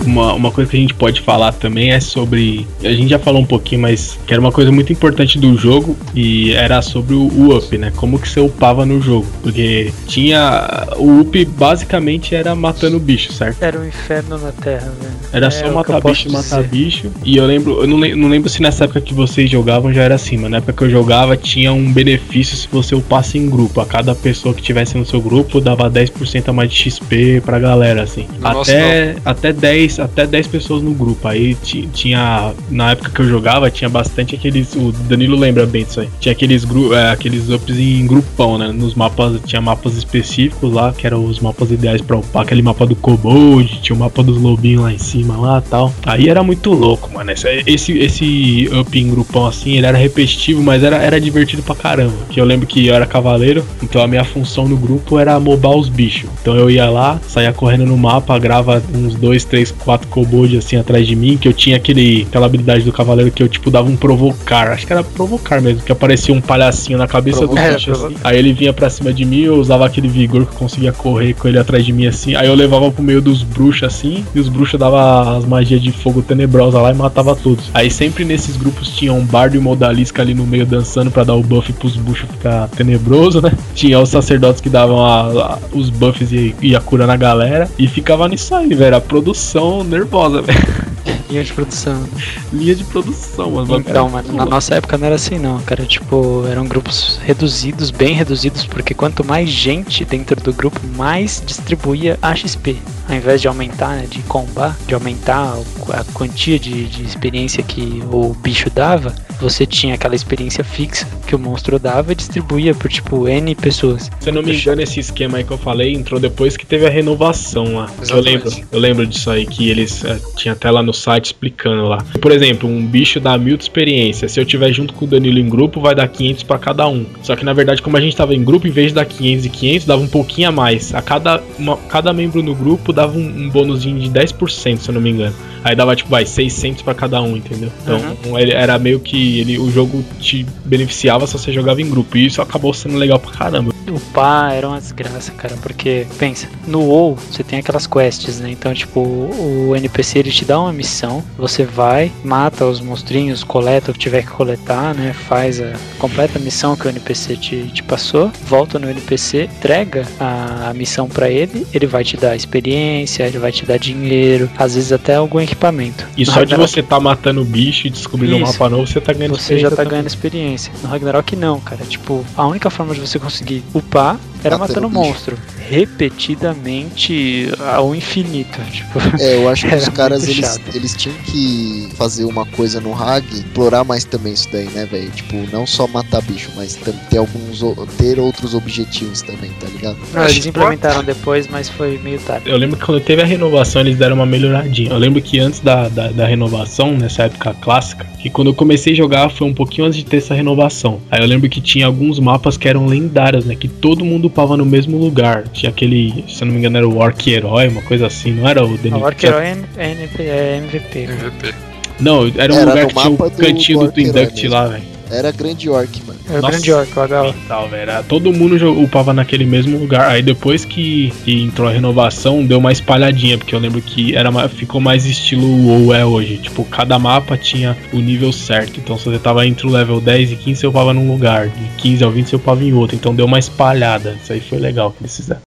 Uma, uma coisa que a gente pode falar também é sobre. A gente já falou um pouquinho, mas que era uma coisa muito importante do jogo e era sobre o, o up, né? Como que você upava no jogo. Porque tinha. O up basicamente era matando o bicho, certo? Era um inferno na Terra, né? Era é só matar bicho e matar bicho. E eu lembro, eu não, não lembro se nessa época que vocês jogavam já era assim, mas na época que eu jogava tinha um benefício se você upasse em grupo. A cada pessoa que tivesse no seu grupo dava 10% a mais de XP pra galera, assim. Nossa, até, até 10, até 10 pessoas no grupo. Aí tinha, na época que eu jogava, tinha bastante aqueles. O Danilo lembra bem disso aí. Tinha aqueles, é, aqueles ups em grupão, né? Nos mapas, tinha mapas específicos lá, que eram os mapas ideais pra upar. Aquele mapa do Kobold, tinha o mapa dos lobinhos lá em cima lá tal. Aí era muito louco, mano. Esse, esse, esse up em grupão assim, ele era repetitivo, mas era, era divertido pra caramba. Que eu lembro que eu era cavaleiro, então a minha função no grupo era mobar os bichos. Então eu ia lá, saía correndo no mapa, grava uns 2, 3, 4 quatro kobolds assim atrás de mim, que eu tinha aquele, aquela habilidade do cavaleiro que eu tipo dava um provocar, acho que era provocar mesmo, que aparecia um palhacinho na cabeça do é, bicho assim. Aí ele vinha pra cima de mim, eu usava aquele vigor que eu conseguia correr com ele atrás de mim assim. Aí eu levava pro meio dos bruxos assim, e os bruxos davam as magias de fogo tenebrosa lá e matava todos. Aí sempre nesses grupos tinha um bardo e um modalisca ali no meio dançando para dar o buff pros bruxos ficar tenebroso, né? Tinha os sacerdotes que davam a, a, os buffs e ia curando a galera. E ficava nisso aí, velho. A produção nervosa, velho. (laughs) Linha de produção. Linha de produção, mano. Então, mano, na nossa época não era assim não, cara. Tipo, eram grupos reduzidos, bem reduzidos, porque quanto mais gente dentro do grupo, mais distribuía a XP. Ao invés de aumentar, né, de combar, de aumentar a quantia de, de experiência que o bicho dava, você tinha aquela experiência fixa que o monstro dava e distribuía por tipo N pessoas. Se eu não me engano, esse esquema aí que eu falei entrou depois que teve a renovação lá. Eu lembro, eu lembro disso aí, que eles é, tinha tela no site explicando lá. Por exemplo, um bicho dá mil de experiência. Se eu tiver junto com o Danilo em grupo, vai dar 500 para cada um. Só que na verdade, como a gente tava em grupo, em vez de dar 500 e 500, dava um pouquinho a mais. A cada, uma, cada membro no grupo dava um, um bônusinho de 10%, se eu não me engano. Aí dava tipo, vai, 600 para cada um, entendeu? Então uhum. ele, era meio que ele, o jogo te beneficiava se você jogava em grupo. E isso acabou sendo legal pra caramba. Upar era uma desgraça, cara, porque, pensa, no WoW você tem aquelas quests, né? Então, tipo, o NPC ele te dá uma missão, você vai, mata os monstrinhos, coleta o que tiver que coletar, né? Faz a completa missão que o NPC te, te passou, volta no NPC, entrega a, a missão para ele, ele vai te dar experiência, ele vai te dar dinheiro, às vezes até algum equipamento. E No só de Ragnarok- você tá matando bicho e descobrindo um Isso. mapa novo, você tá ganhando você já experiência tá também. ganhando experiência. No Ragnarok não, cara. Tipo, a única forma de você conseguir upar era Matando matando monstro. Repetidamente ao infinito. Tipo, É, eu acho que (laughs) os caras eles, chato. eles tinham que fazer uma coisa no Hag, explorar mais também isso daí, né, velho? Tipo, não só matar bicho, mas ter alguns ter outros objetivos também, tá ligado? não, eles implementaram depois, mas foi meio tarde. Eu lembro que quando teve a renovação, eles deram uma melhoradinha. Eu lembro que antes da, da, da renovação, nessa época clássica, que quando eu comecei a jogar foi um pouquinho antes de ter essa renovação. Aí eu lembro que tinha alguns mapas que eram lendários, né? Que todo mundo upava no mesmo lugar. Tinha aquele, se eu não me engano, era o Orc Herói, uma coisa assim, não era o O Denis- Orc Herói é, NP, é MVP. MVP. Não, era um Era lugar que tinha o cantinho do do, mesmo. lá, velho. Era Grande Orc. É Nossa. Grande Orc, legal. Tal, velho. Era- Todo mundo upava naquele mesmo lugar. Aí depois que, que entrou a renovação, deu uma espalhadinha, porque eu lembro que era ficou mais estilo WoW é hoje. Tipo, cada mapa tinha o nível certo. Então se você tava entre o level 10 e 15, você upava num lugar. De 15 ao 20, você upava em outro. Então deu uma espalhada. Isso aí foi legal que eles fizeram.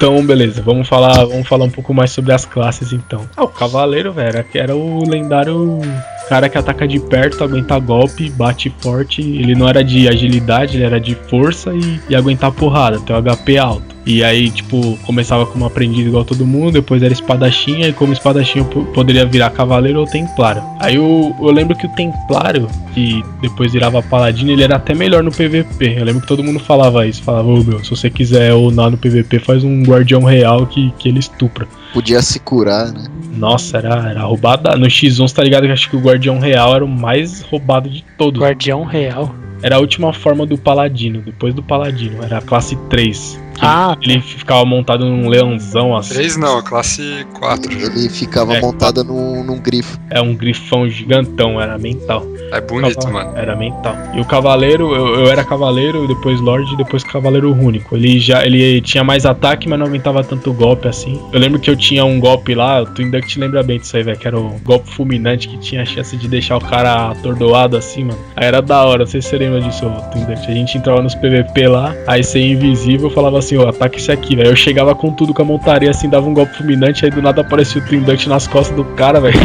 Então, beleza, vamos falar, vamos falar um pouco mais sobre as classes então. Ah, o cavaleiro, velho, era, era o lendário cara que ataca de perto, aguenta golpe, bate forte. Ele não era de agilidade, ele era de força e, e aguentar porrada, tem o HP alto. E aí, tipo, começava como aprendiz igual todo mundo, depois era espadachinha, e como espadachinha poderia virar cavaleiro ou templário. Aí eu, eu lembro que o templário, que depois virava paladino, ele era até melhor no PVP. Eu lembro que todo mundo falava isso, falava, ô meu, se você quiser onar no PVP, faz um guardião real que, que ele estupra. Podia se curar, né? Nossa, era, era roubada. No X1, você tá ligado que eu acho que o Guardião Real era o mais roubado de todos. Guardião Real. Era a última forma do Paladino, depois do Paladino. Era a classe 3. Que Ah, Ele ficava montado num leãozão assim. 3 não, classe 4 já. Ele ficava É. montado num, num grifo. É um grifão gigantão, era mental. É bonito, Cava- mano. Era mental. E o cavaleiro, eu, eu era cavaleiro, depois lorde, depois cavaleiro único. Ele já ele tinha mais ataque, mas não aumentava tanto o golpe assim. Eu lembro que eu tinha um golpe lá, o Twin Duct lembra bem disso aí, velho, que era o golpe fulminante que tinha a chance de deixar o cara atordoado assim, mano. Aí era da hora, não sei se você lembra disso, ô, Twin Duct. A gente entrava nos PVP lá, aí você ia invisível, eu falava assim, ó, ataque esse aqui, velho. Eu chegava com tudo com a montaria assim, dava um golpe fulminante, aí do nada aparecia o Twin Duct nas costas do cara, velho.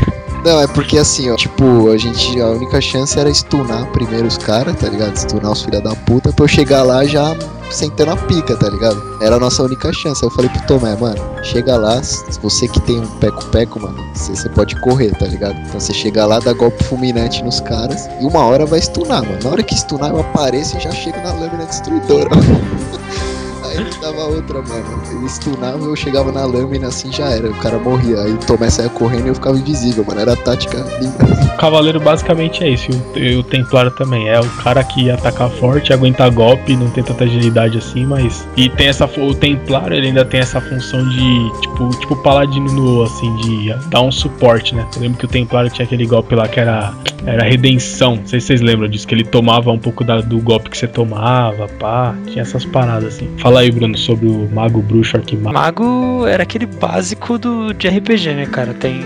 Não, é porque assim, ó, tipo, a gente, a única chance era stunar primeiro os caras, tá ligado? Stunar os filha da puta pra eu chegar lá já sentando a pica, tá ligado? Era a nossa única chance. Aí eu falei pro Tomé, mano, chega lá, você que tem um peco-peco, mano, você, pode correr, tá ligado? Então você chega lá, dá golpe fulminante nos caras e uma hora vai stunar, mano. Na hora que stunar, eu apareço e já chego na lâmina destruidora. (laughs) Aí dava outra, mano. Ele stunava, eu chegava na lâmina assim já era. O cara morria. Aí o Tomé saia correndo e eu ficava invisível, mano. Era a tática linda. O cavaleiro basicamente é isso, e o, o templário também. É o cara que ataca forte, aguenta golpe, não tem tanta agilidade assim, mas. E tem essa. O templário ele ainda tem essa função de. Tipo, tipo paladino no assim, de dar um suporte, né? Eu lembro que o templário tinha aquele golpe lá que era. Era redenção. Não sei se vocês lembram disso, que ele tomava um pouco da- do golpe que você tomava, pá. Tinha essas paradas assim. Fala aí, Bruno, sobre o mago bruxo arquimago. Mago era aquele básico do, de RPG, né, cara? Tem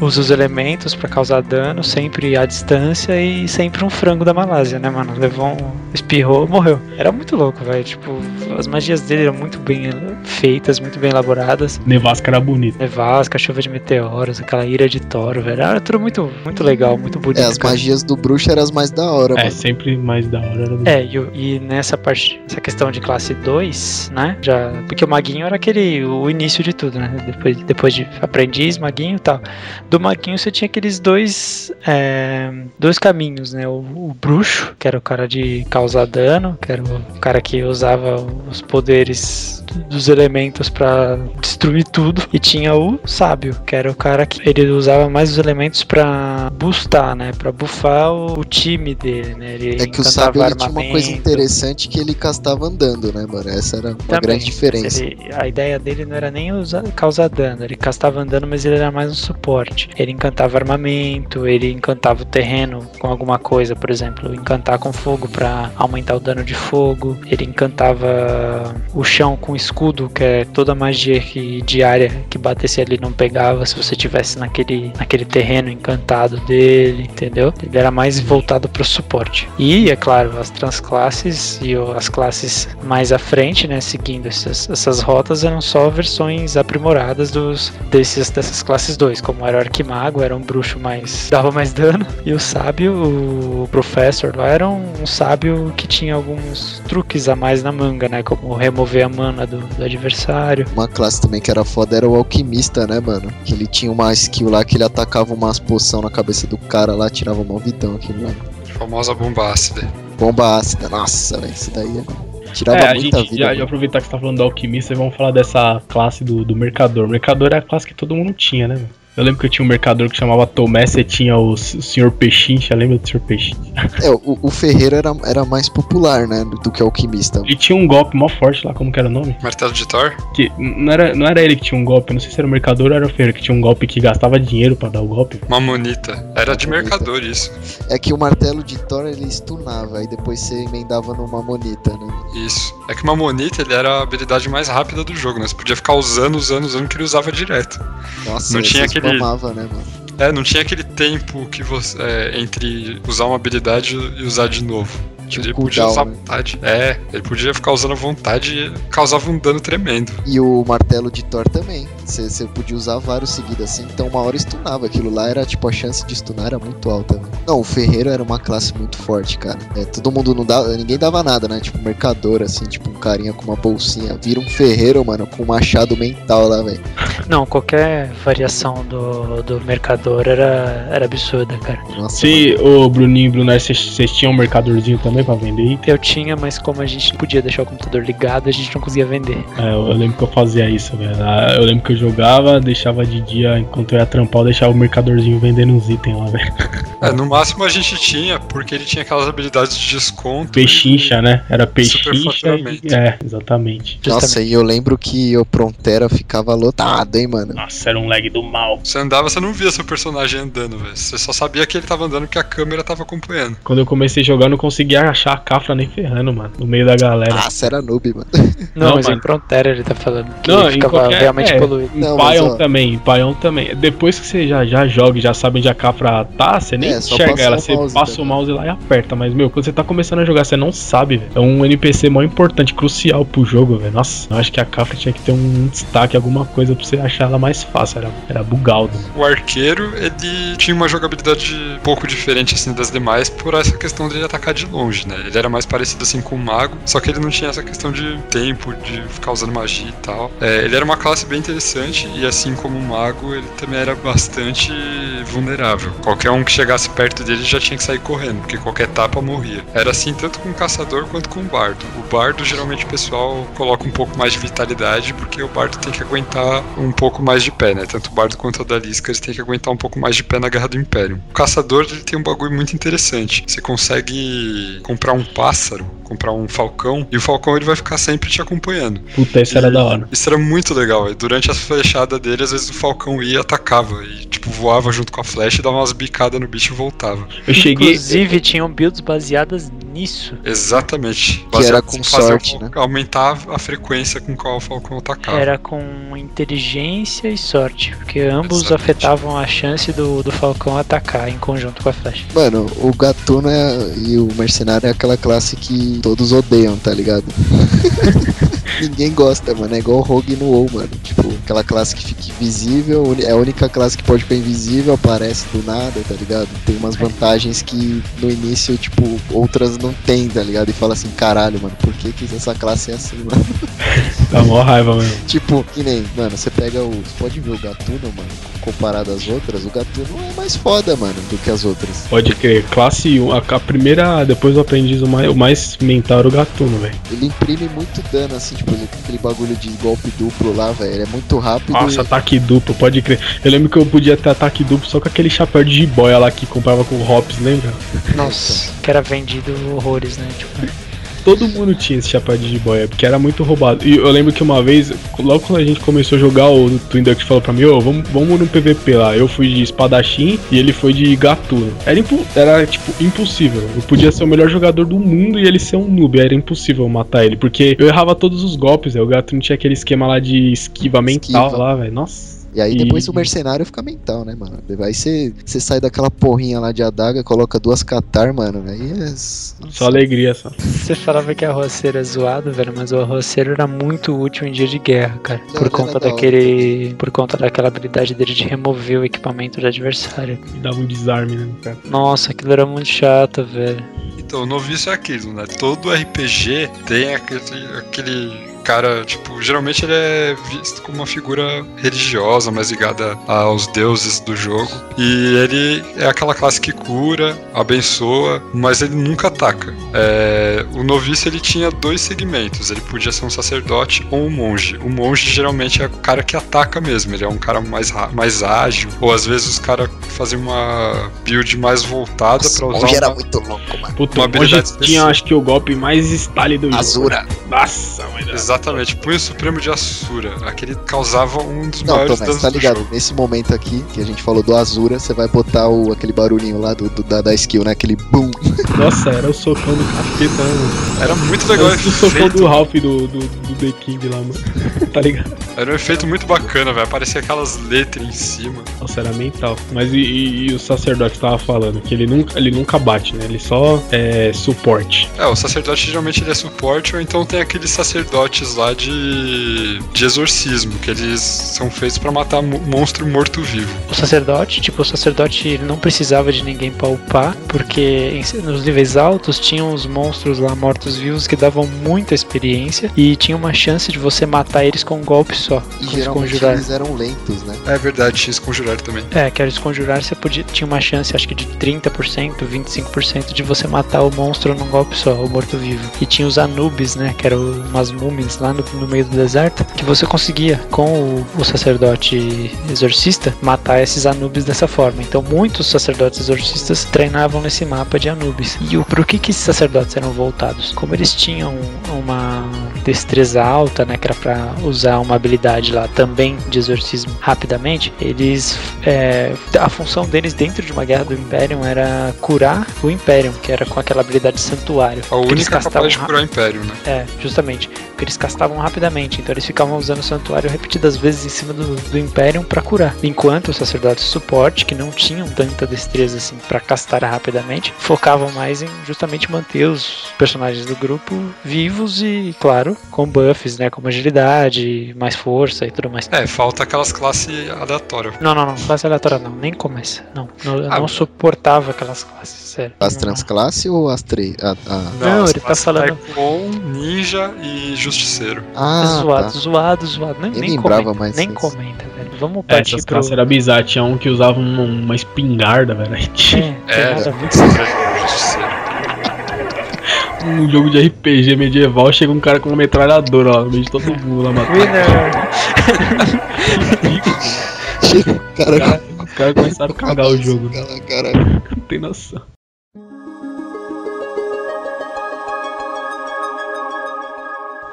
usa os elementos pra causar dano, sempre à distância e sempre um frango da Malásia, né, mano? Levou um. espirrou, morreu. Era muito louco, velho. Tipo, as magias dele eram muito bem feitas, muito bem elaboradas. Nevasca era bonito. Nevasca, chuva de meteoros, aquela ira de Toro, velho. Era tudo muito, muito legal, muito bonito. É, as cara. magias do bruxo eram as mais da hora, É, mano. sempre mais da hora era É, e, e nessa parte, essa questão de classe 2, né? Já, porque o maguinho era aquele, o início de tudo, né? Depois, depois de aprendiz, maguinho e tal. Do maguinho você tinha aqueles dois, é, dois caminhos, né? O, o bruxo, que era o cara de causar dano, que era o cara que usava os poderes dos elementos pra destruir tudo. E tinha o sábio, que era o cara que ele usava mais os elementos pra boostar, né? Pra buffar o, o time dele, né? Ele É que o sábio ele tinha uma coisa interessante que ele castava andando, né, mano? Essa era uma Também, grande diferença. Ele- a ideia dele não era nem usar, causar dano, ele castava andando, mas ele era mais um suporte. Ele encantava armamento, ele encantava o terreno com alguma coisa, por exemplo, encantar com fogo para aumentar o dano de fogo. Ele encantava o chão com escudo, que é toda a magia que, diária que batesse ali não pegava se você tivesse naquele, naquele terreno encantado dele, entendeu? Ele era mais voltado para o suporte. E, é claro, as transclasses e as classes mais à frente, né, seguindo essas, essas rotas, eram só versões aprimoradas dos, desses, dessas classes 2, como era Arquimago, era um bruxo mais. dava mais dano, e o sábio, o Professor lá, era um, um sábio que tinha alguns truques a mais na manga, né, como remover a mana do, do adversário. Uma classe também que era foda era o Alquimista, né, mano? Que ele tinha uma skill lá que ele atacava umas poção na cabeça do cara lá, tirava uma vidão aqui, mano. Famosa bomba ácida. Bomba ácida, nossa, velho, isso daí é... tirava É, a muita gente vida. já, já aproveitar que você tá falando do alquimista e vamos falar dessa classe do, do mercador. O mercador é a classe que todo mundo tinha, né? Eu lembro que eu tinha um mercador que chamava Tomé, você tinha o, o Sr. Pechincha, lembra do Sr. Pechincha? (laughs) É, o, o Ferreiro era, era mais popular, né, do, do que o Alquimista. Ele tinha um golpe mó forte lá, como que era o nome? Martelo de Thor? Que não era, não era ele que tinha um golpe, não sei se era o mercador ou era o Ferreiro que tinha um golpe que gastava dinheiro pra dar o golpe. Mamonita. Era de mercador isso. É que o martelo de Thor ele stunava, aí depois você emendava numa monita, né? Isso. É que Mamonita ele era a habilidade mais rápida do jogo, né? Você podia ficar usando, usando, usando que ele usava direto. Nossa, Não tinha aquele- spamava, né, mano? É, não tinha aquele tempo que você. é, entre usar uma habilidade e usar de novo. Tinha um ele podia cooldown, usar à né? vontade. É, ele podia ficar usando à vontade e causava um dano tremendo. E o martelo de Thor também. Você você podia usar vários seguidos assim, então uma hora stunava. Aquilo lá era tipo a chance de stunar era muito alta, né? Não, o Ferreiro era uma classe muito forte, cara. É, todo mundo não dava. Ninguém dava nada, né? Tipo, mercador, assim, tipo, um carinha com uma bolsinha. Vira um ferreiro, mano, com um machado mental lá, velho. Não, qualquer variação do, do mercador era, era absurda, cara. Nossa, Se o Bruninho e o Brunner, vocês tinham um mercadorzinho também pra vender item? Eu tinha, mas como a gente podia deixar o computador ligado, a gente não conseguia vender. É, eu, eu lembro que eu fazia isso, velho. Ah, Eu lembro que eu jogava, deixava de dia, enquanto eu ia trampar, eu deixava o mercadorzinho vendendo uns itens lá, velho. É, no máximo a gente tinha, porque ele tinha aquelas habilidades de desconto. Pechincha, né? Era pechincha. Superfaturamento. E... É, exatamente. Nossa, e eu lembro que o Prontera ficava lotado, hein, mano. Nossa, era um lag do mal. Você andava, você não via seu personagem andando, velho. Você só sabia que ele tava andando porque a câmera tava acompanhando. Quando eu comecei a jogar, eu não conseguia achar a Cafra nem ferrando, mano. No meio da galera. Nossa, era noob, mano. Não, Não, mas mano. em Frontera ele tá falando. Que Não, ele em ficava qualquer- realmente é. poluído. Em Não, mas, ó. também, em Paion também. Depois que você já, já joga e já sabe onde a Cafra tá, você nem É, enxerga ela, você mouse, passa tá? o mouse lá e aperta. Mas, meu, quando você tá começando a jogar, você não sabe, velho. É um NPC mó importante, crucial pro jogo, velho. Nossa, eu acho que a Cafra tinha que ter um destaque, alguma coisa pra você achar ela mais fácil. Era, era bugaldo. O arqueiro, ele tinha uma jogabilidade pouco diferente assim das demais por essa questão dele atacar de longe, né? Ele era mais parecido assim com o mago, só que ele não tinha essa questão de tempo, de ficar usando magia e tal. É, ele era uma classe bem interessante e assim como o mago, ele também era bastante vulnerável. Qualquer um que chegasse perto dele já tinha que sair correndo, porque qualquer tapa morria. Era assim tanto com o caçador quanto com o bardo. O bardo, geralmente o pessoal coloca um pouco mais de vitalidade, porque o bardo tem que aguentar pouco mais de pé, né? Tanto o bardo quanto o Dalisca, eles têm que aguentar um pouco mais de pé na Guerra do Império. O caçador, ele tem um bagulho muito interessante. Você consegue comprar um pássaro, comprar um falcão, e o falcão ele vai ficar sempre te acompanhando. Puta, isso era E da hora. Isso era muito legal. E durante as flechadas dele, às vezes o falcão ia e atacava. E, tipo, voava junto com a flecha e dava umas bicadas no bicho e voltava. Eu cheguei. Inclusive, tinham builds baseadas nisso. Exatamente. Que era com sorte, né? Aumentar a frequência com qual o falcão atacava. Era com inteligência e sorte, porque ambos Exatamente. afetavam a chance do, do Falcão atacar em conjunto com a flecha. Mano, o Gatuno é, e o Mercenário é aquela classe que todos odeiam, tá ligado? (laughs) Ninguém gosta, mano. É igual o Rogue no WoW, mano. Tipo, aquela classe que fica invisível, é a única classe que pode ficar invisível, aparece do nada, tá ligado? Tem umas vantagens que no início, tipo, outras não tem, tá ligado? E fala assim, caralho, mano, por que que essa classe é assim, (laughs) mano? Dá mó raiva mesmo. Tipo, que nem, mano, você pega o. Você pode ver o Gatuno, mano, comparado às outras, o Gatuno é mais foda, mano, do que as outras. Pode crer. Classe 1, a, a primeira, depois do aprendiz, o mais, o mais mental era o gatuno, velho. Ele imprime muito dano, assim, tipo, ele- aquele bagulho de golpe duplo lá, velho. Ele é muito rápido. Nossa, e... ataque duplo, pode crer. Eu lembro que eu podia ter ataque duplo só com aquele chapéu de jiboia lá que comprava com o Hops, lembra? Nossa, que era vendido horrores, né? Tipo, todo mundo tinha esse chapéu de jiboia, porque era muito roubado. E eu lembro que uma vez, logo quando a gente começou a jogar, o Twin Duck falou pra mim, ô, vamos, vamos no PVP lá. Eu fui de espadachim e ele foi de gatuno. Era, era, tipo, impossível. Eu podia ser o melhor jogador do mundo e ele ser um noob. Era impossível matar ele, porque eu errava todos os golpes, velho. O gatuno tinha aquele esquema lá de esquiva mental Esquiva. lá, velho. Nossa. E aí depois E- o mercenário fica mental, né, mano? Aí você você sai daquela porrinha lá de adaga, coloca duas catar, mano. Aí é. Só alegria, só. Você falava que a roceira é zoado, velho, mas o roceiro era muito útil em dia de guerra, cara. Não, Por conta da daquele. Por conta daquela habilidade dele de remover o equipamento do adversário. Me dava um desarme, né, cara. Nossa, aquilo era muito chato, velho. Então, o noviço é aquilo, né? Todo RPG tem aquele, aquele cara, tipo, geralmente ele é visto como uma figura religiosa, mais ligada aos deuses do jogo. E ele é aquela classe que cura, abençoa, mas ele nunca ataca. É, o noviço ele tinha dois segmentos, ele podia ser um sacerdote ou um monge. O monge geralmente é o cara que ataca mesmo, ele é um cara mais, mais ágil, ou às vezes os caras fazem uma build mais voltada Nossa, pra o usar monge era uma- muito louco, mano. Puta, Uma hoje habilidade tinha, acho que o golpe mais style do jogo. Azura. Nossa, da- Exatamente, Punho Supremo de Asura. Aquele causava um dos Não, maiores Tomás, danos tá do ligado? jogo. Nesse momento aqui, que a gente falou do Azura, você vai botar o, aquele barulhinho lá do, do- da, da skill, né? Aquele boom. (laughs) Nossa, era o socão do capeta, né, mano? Era muito legal o Era o socão do Ralph do, do, do The King lá, mano. (laughs) tá ligado? Era um efeito muito bacana, velho. Aparecia aquelas letras em cima. Nossa, era mental. Mas e, e- e o sacerdote tava falando? Que ele nunca, ele nunca bate, né? Ele só é suporte. É, o sacerdote geralmente ele é suporte, ou então tem aqueles sacerdotes lá de, de exorcismo, que eles são feitos pra matar mo- monstro morto-vivo. O sacerdote, tipo, o sacerdote ele não precisava de ninguém pra upar, porque em- nos níveis altos tinham os monstros lá mortos-vivos que davam muita experiência e tinha uma chance de você matar eles com um golpe só, E com geralmente desconjurar. eles eram lentos, né? É verdade, tinha esse conjurar também. É, que era desconjurar, você podia, tinha uma chance, acho que de 30%, 25% de você matar o monstro num golpe só, o morto-vivo. E tinha os Anubis, né, que eram umas múmias lá no, no meio do deserto, que você conseguia, com o, o sacerdote exorcista, matar esses Anubis dessa forma. Então muitos sacerdotes exorcistas treinavam nesse mapa de Anubis. E o, pro que que esses sacerdotes eram voltados? Como eles tinham uma destreza alta, né, que era pra usar uma habilidade lá também de exorcismo rapidamente, eles é, a função deles dentro de uma guerra do Imperium era curar o Imperium, que era com aquela habilidade de santuário. A única capaz de ra- curar o Império, né? É, justamente. Porque eles castavam rapidamente, então eles ficavam usando o santuário repetidas vezes em cima do, do Imperium pra curar. Enquanto os sacerdotes de suporte, que não tinham tanta destreza assim pra castar rapidamente, focavam mais em justamente manter os personagens do grupo vivos e, claro, com buffs, né? Como agilidade, mais força e tudo mais. É, falta aquelas classes aleatórias. Não, não, não. Classe aleatória não. Nem começa. Não. não eu Ah, não suportava aquelas classes, sério. As Não- transclasse ou as três? A, a- Não, as ele tá falando- Taekwondo, ninja e justiceiro. Ah, zoado, tá. zoado, zoado. Nem, Nem comenta, mais nem disso. comenta, velho. Vamos É, partir essas pro. classes era bizarro. Tinha um que usava uma, uma espingarda, velho. (laughs) É, É, muito estranho, justiceiro. um jogo de RPG medieval, chega um cara com uma metralhadora lá no meio de todo mundo lá matando. Winner! Chega, o cara. Cara, Os caras começaram a cagar o jogo. Cara, cara. Não tem noção.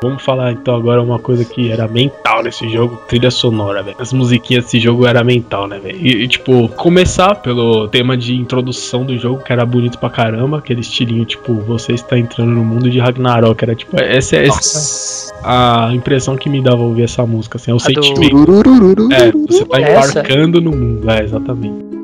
Vamos falar então agora uma coisa que era mental nesse jogo, trilha sonora, velho. As musiquinhas desse jogo era mental, né, velho? E, e, tipo, começar pelo tema de introdução do jogo, que era bonito pra caramba, aquele estilinho, tipo, você está entrando no mundo de Ragnarok, era tipo, essa, essa Nossa. a impressão que me dava ouvir essa música, assim, é o A do- sentimento. Turururururu. É, você tá Essa? embarcando no mundo, é, exatamente.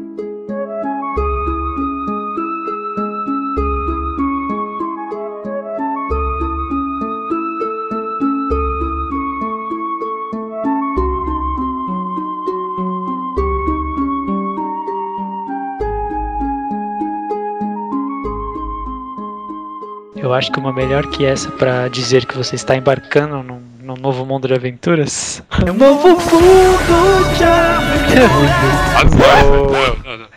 Eu acho que uma melhor que essa pra dizer que você está embarcando num, num novo mundo de aventuras. É um novo mundo de aventuras. Não, não, não, não.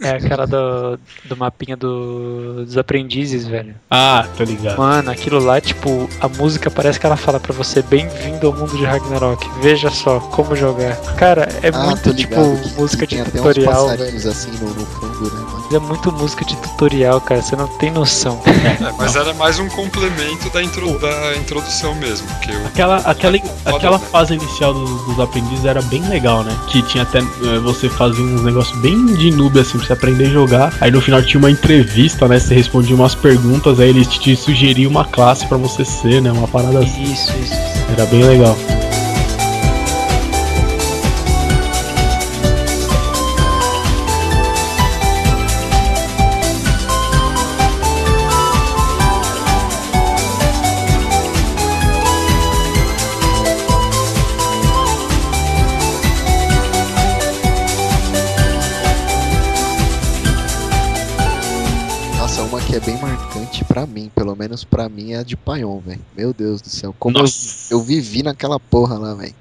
É aquela do, do mapinha do, dos aprendizes, velho. Ah, tô ligado. Mano, aquilo lá, tipo, a música parece que ela fala pra você: Bem-vindo ao mundo de Ragnarok. Veja só como jogar. Cara, é Ah, muito, tipo, música que de tem até uns tutorial, passarinhos assim no, no fundo, né, mano? É muito música de tutorial, cara. Você não tem noção. (laughs) É, mas era mais um complemento da, intro- da introdução mesmo. Que o Aquela, aquela, aquela fase inicial dos, dos aprendizes era bem legal, né? Que tinha até eh, você fazia uns negócios bem de noob assim pra você aprender a jogar. Aí no final tinha uma entrevista, né? Você respondia umas perguntas, aí eles te sugeriam uma classe pra você ser, né? Uma parada assim. Isso, isso. Era bem legal. Pelo menos pra mim, é a de Paion, velho. Meu Deus do céu, como eu, eu vivi naquela porra lá, velho.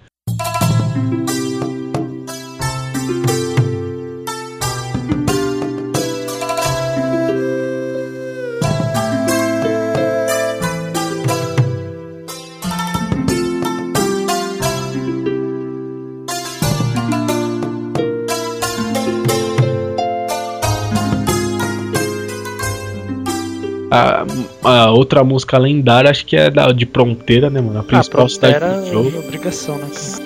A, outra música lendária, acho que é da, de Fronteira, né, mano? A Ah, principal pronto, cidade do jogo. obrigação, né? cara?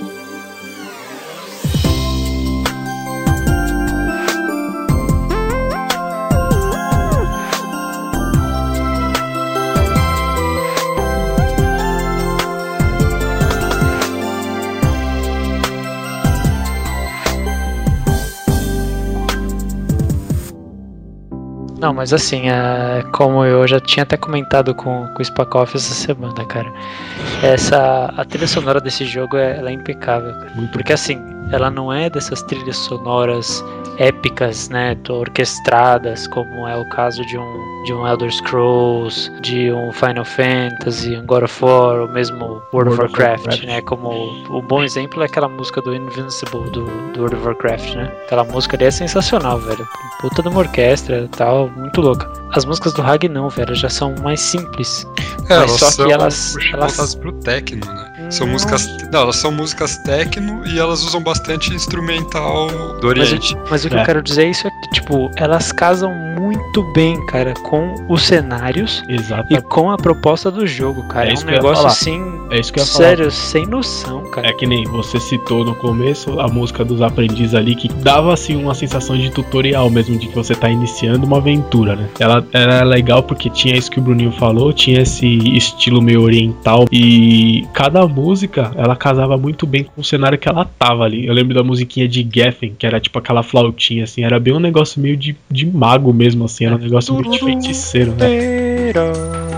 Mas assim, é, como eu já tinha até comentado com, com o Spakoff essa semana, cara. Essa, a trilha sonora desse jogo é, ela é impecável, cara. Muito Porque assim, ela não é dessas trilhas sonoras épicas, né, orquestradas, como é o caso de um, de um Elder Scrolls, de um Final Fantasy, um God of War, ou mesmo World, of Warcraft, Warcraft. né, como um bom exemplo é aquela música do Invincible do, do World of Warcraft, né, aquela música ali é sensacional, velho, puta de uma orquestra e tal, muito louca. As músicas do Hag não, velho, já são mais simples, É, Mas elas só que são elas- elas- voltadas pro techno, né? São Não. músicas. Não, elas são músicas techno e elas usam bastante instrumental do Mas, Oriente. o- mas o que É. eu quero dizer é isso é que, tipo, elas casam muito bem, cara, com os cenários Exato. e com a proposta do jogo, cara. É É, um que eu ia negócio falar. assim, É isso que eu ia falar. sério, sem noção, cara. É que nem você citou no começo a música dos aprendizes ali, que dava assim uma sensação de tutorial mesmo, de que você tá iniciando uma aventura, né? Ela era legal porque tinha isso que o Bruninho falou, tinha esse estilo meio oriental e cada música ela casava muito bem com o cenário que ela tava ali. Eu lembro da musiquinha de Geffen, que era tipo aquela flautinha assim, era bem um negócio meio de, de mago mesmo, assim, era um negócio meio de feiticeiro, né?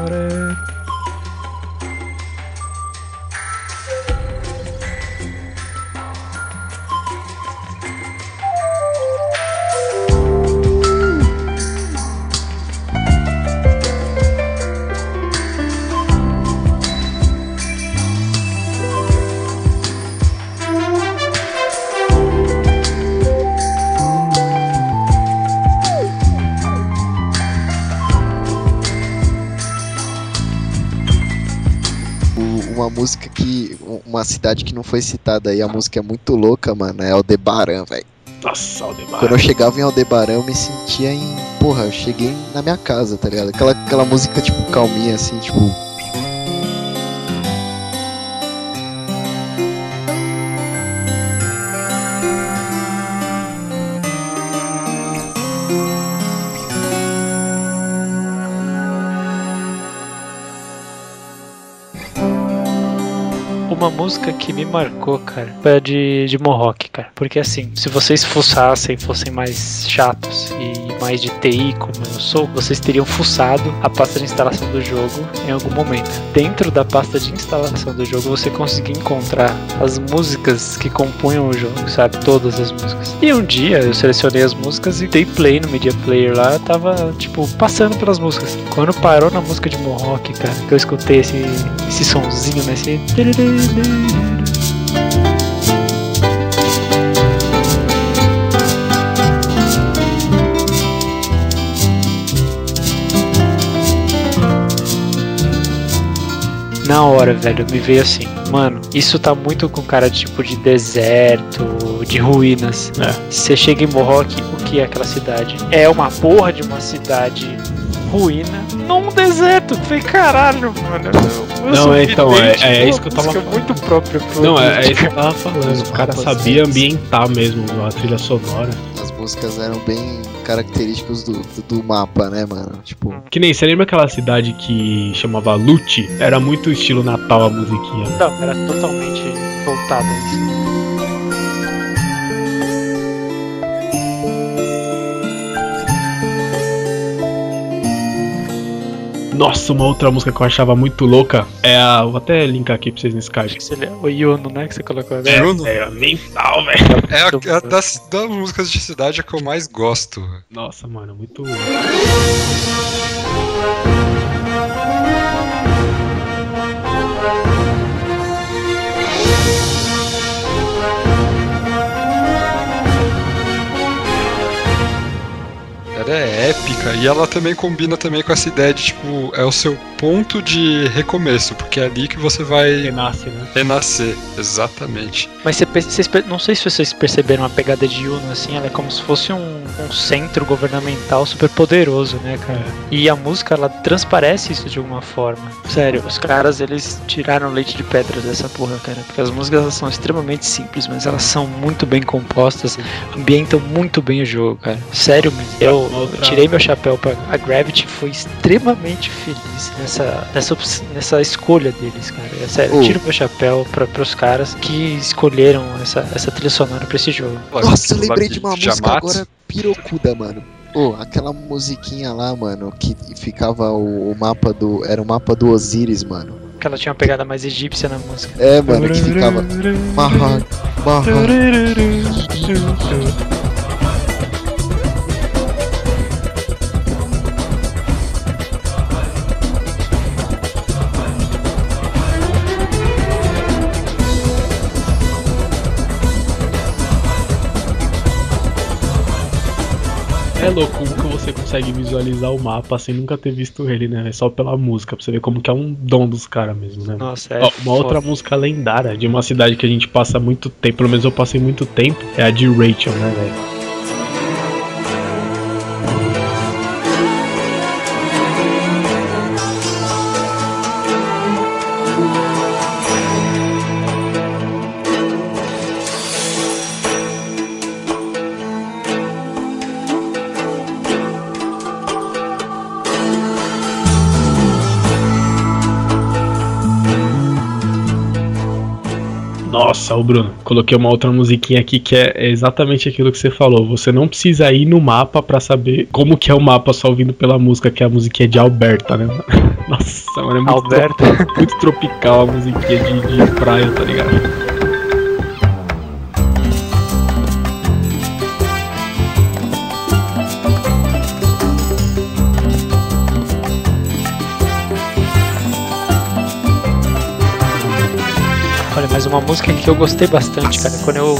Cidade que não foi citada aí, a música é muito louca, mano. É Aldebaran, velho. Nossa, Aldemar. Quando eu chegava em Aldebaran, eu me sentia em. Porra, eu cheguei na minha casa, tá ligado? Aquela, aquela música, tipo, calminha, assim, tipo. Música que me marcou, cara, foi a de, de Mohawk, cara. Porque assim, se vocês fuçassem, fossem mais chatos e mais de TI, como eu sou, vocês teriam fuçado a pasta de instalação do jogo em algum momento. Dentro da pasta de instalação do jogo, você conseguia encontrar as músicas que compunham o jogo, sabe? Todas as músicas. E um dia eu selecionei as músicas e dei play no Media Player lá, tava, tipo, passando pelas músicas. Quando parou na música de Mohawk, cara, que eu escutei esse, esse sonzinho, né? Esse... na hora, velho, me veio assim, mano, isso tá muito com cara de tipo de deserto, de ruínas. É. Você chega em Mohawk, o que é aquela cidade? É uma porra de uma cidade ruína num deserto. Falei, caralho, mano. Eu, Não, é, então, é- é pô, isso que eu tava música muito própria pro Não, é, é isso que eu tava falando. Mapas sabiam deles. ambientar mesmo a trilha sonora. As músicas eram bem características do, do, do mapa, né, mano? Tipo, Que nem, você lembra aquela cidade que chamava Lute? Era muito estilo Natal a musiquinha. Não, era totalmente voltada a isso. Nossa, uma outra música que eu achava muito louca é a. Vou até linkar aqui pra vocês no Skype. O Yuno, né, que você colocou agora. É. Juno? É, mental, velho. É a, é a das, das músicas de cidade a que eu mais gosto. Nossa, mano, muito. É épica. E ela também combina também com essa ideia de tipo, é o seu ponto de recomeço, porque é ali que você vai Renasce, né? renascer. Exatamente. Mas você, vocês, não sei se vocês perceberam a pegada de Yuno, assim, ela é como se fosse um, um centro governamental super poderoso, né, cara? E a música, ela transparece isso de alguma forma. Sério, os caras, eles tiraram leite de pedras dessa porra, cara. Porque as músicas, elas são extremamente simples, mas elas são muito bem compostas, ambientam muito bem o jogo, cara. Sério mesmo. Eu, eu tirei meu chapéu pra... A Gravity foi extremamente feliz nessa, nessa, ops- nessa escolha deles, cara. É sério, eu Oh. tiro meu chapéu pra, pros caras que escolheram essa, essa trilha sonora pra esse jogo. nossa, eu lembrei de uma música Jamatsu. agora pirocuda, mano. Pô, aquela musiquinha lá, mano, que ficava o, o mapa do. Era o mapa do Osiris, mano. Que ela tinha uma pegada mais egípcia na música. É, mano, que ficava. Mahar, Mahar. (laughs) louco como que você consegue visualizar o mapa sem nunca ter visto ele, né? É só pela música, pra você ver como que é um dom dos caras mesmo, né? Nossa, é. Ó, uma outra música lendária de uma cidade que a gente passa muito tempo, pelo menos eu passei muito tempo, é a de Rachel, né, velho? O Bruno, coloquei uma outra musiquinha aqui que é exatamente aquilo que você falou. Você não precisa ir no mapa pra saber como que é o mapa só ouvindo pela música, que é a musiquinha de Alberta, né? (laughs) Nossa, mano, é muito, Alberto. tro- (laughs) muito tropical a musiquinha de, de praia, tá ligado? Uma música que eu gostei bastante, cara. Quando eu,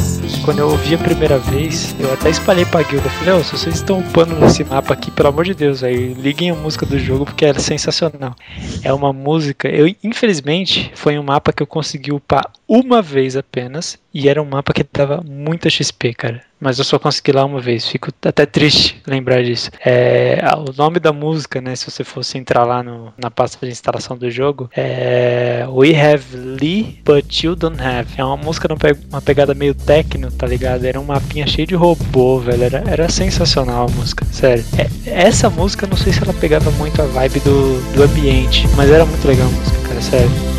quando eu ouvi a primeira vez, eu até espalhei pra guilda. Falei, ô, se vocês estão upando nesse mapa aqui, pelo amor de Deus, aí liguem a música do jogo porque é sensacional. É uma música. Eu, infelizmente, foi um mapa que eu consegui upar uma vez apenas. E era um mapa que dava muita XP, cara. Mas eu só consegui lá uma vez. Fico até triste lembrar disso. É, ah, o nome da música, né? Se você fosse entrar lá no, na pasta de instalação do jogo, é We Have Lee, But You Don't Have. É uma música numa pe- uma pegada meio techno, tá ligado? Era um mapinha cheio de robô, velho. Era, era sensacional a música, sério. É, essa música, não sei se ela pegava muito a vibe do, do ambiente, mas era muito legal a música, cara, sério.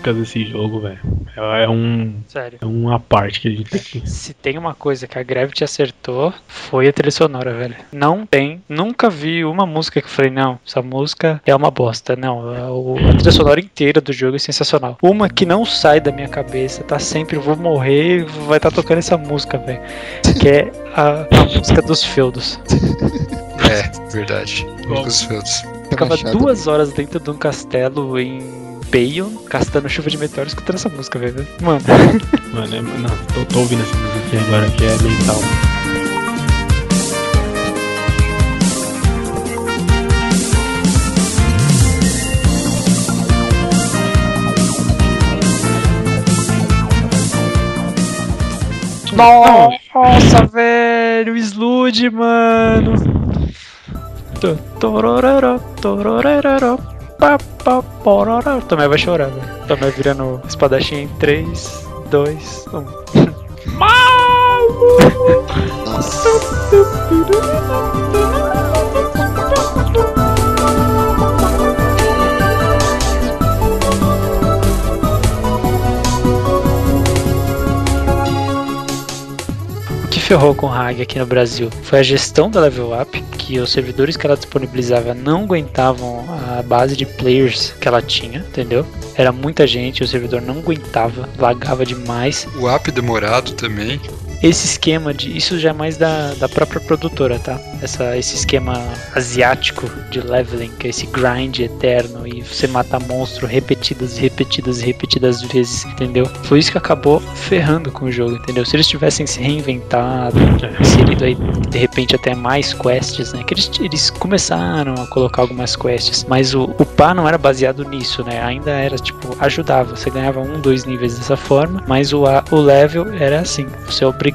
Músicas desse jogo, velho. É, é um. Sério. É uma parte que a gente tem que. (laughs) Se tem uma coisa que a Gravity acertou, foi a trilha sonora, velho. Não tem. Nunca vi uma música que eu falei, não, essa música é uma bosta. Não, a, trilha sonora inteira do jogo é sensacional. Uma que não sai da minha cabeça, tá sempre, vou morrer, vai estar tocando essa música, velho. Que é a, a música dos feudos. É, verdade. Os feudos. Ficava Machado. duas horas dentro de um castelo em Bayon, castando chuva de meteoro, escutando essa música, velho. Mano, (laughs) Mano, é, não, tô, tô ouvindo essa música agora que é mental. Nossa, velho, Slude, mano. To- torororó, torororó, pá, pá. Tomé vai chorar, velho. Tomé virando espadachim em um. 3, 2, 1. Nossa. Ferrou com o Hag aqui no Brasil foi a gestão da Level Up, que os servidores que ela disponibilizava não aguentavam a base de players que ela tinha, entendeu? Era muita gente, o servidor não aguentava, lagava demais. O app demorado também. Esse esquema de. Isso já é mais da, da própria produtora, tá? Essa, esse esquema asiático de leveling, que é esse grind eterno e você matar monstro repetidas e repetidas e repetidas vezes, entendeu? Foi isso que acabou ferrando com o jogo, entendeu? Se eles tivessem se reinventado, inserido aí de repente até mais quests, né? Que eles, eles começaram a colocar algumas quests, mas o, o pá não era baseado nisso, né? Ainda era tipo, ajudava, você ganhava um, dois níveis dessa forma, mas o, a- o level era assim: você é obrigado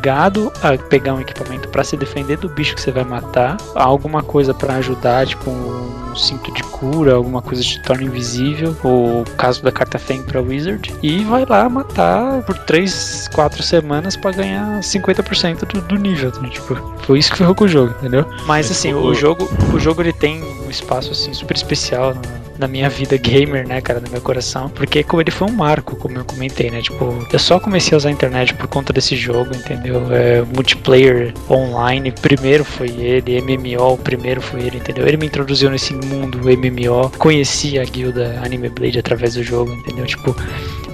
a pegar um equipamento pra se defender do bicho que você vai matar, alguma coisa pra ajudar, tipo um cinto de cura, alguma coisa que te torna invisível, o caso da carta Fang pra Wizard, e vai lá matar por 3, 4 semanas pra ganhar 50% do, do nível, né? tipo, foi isso que ferrou com o jogo, entendeu? Mas É, assim, o- o jogo, o jogo ele tem um espaço assim super especial na, na minha vida gamer, né, cara, no meu coração, porque como ele foi um marco, como eu comentei, né, tipo, eu só comecei a usar a internet por conta desse jogo, entendeu? É, multiplayer online, primeiro foi ele, MMO, primeiro foi ele, entendeu? Ele me introduziu nesse mundo MMO, conheci a guilda Anime Blade através do jogo, entendeu? Tipo,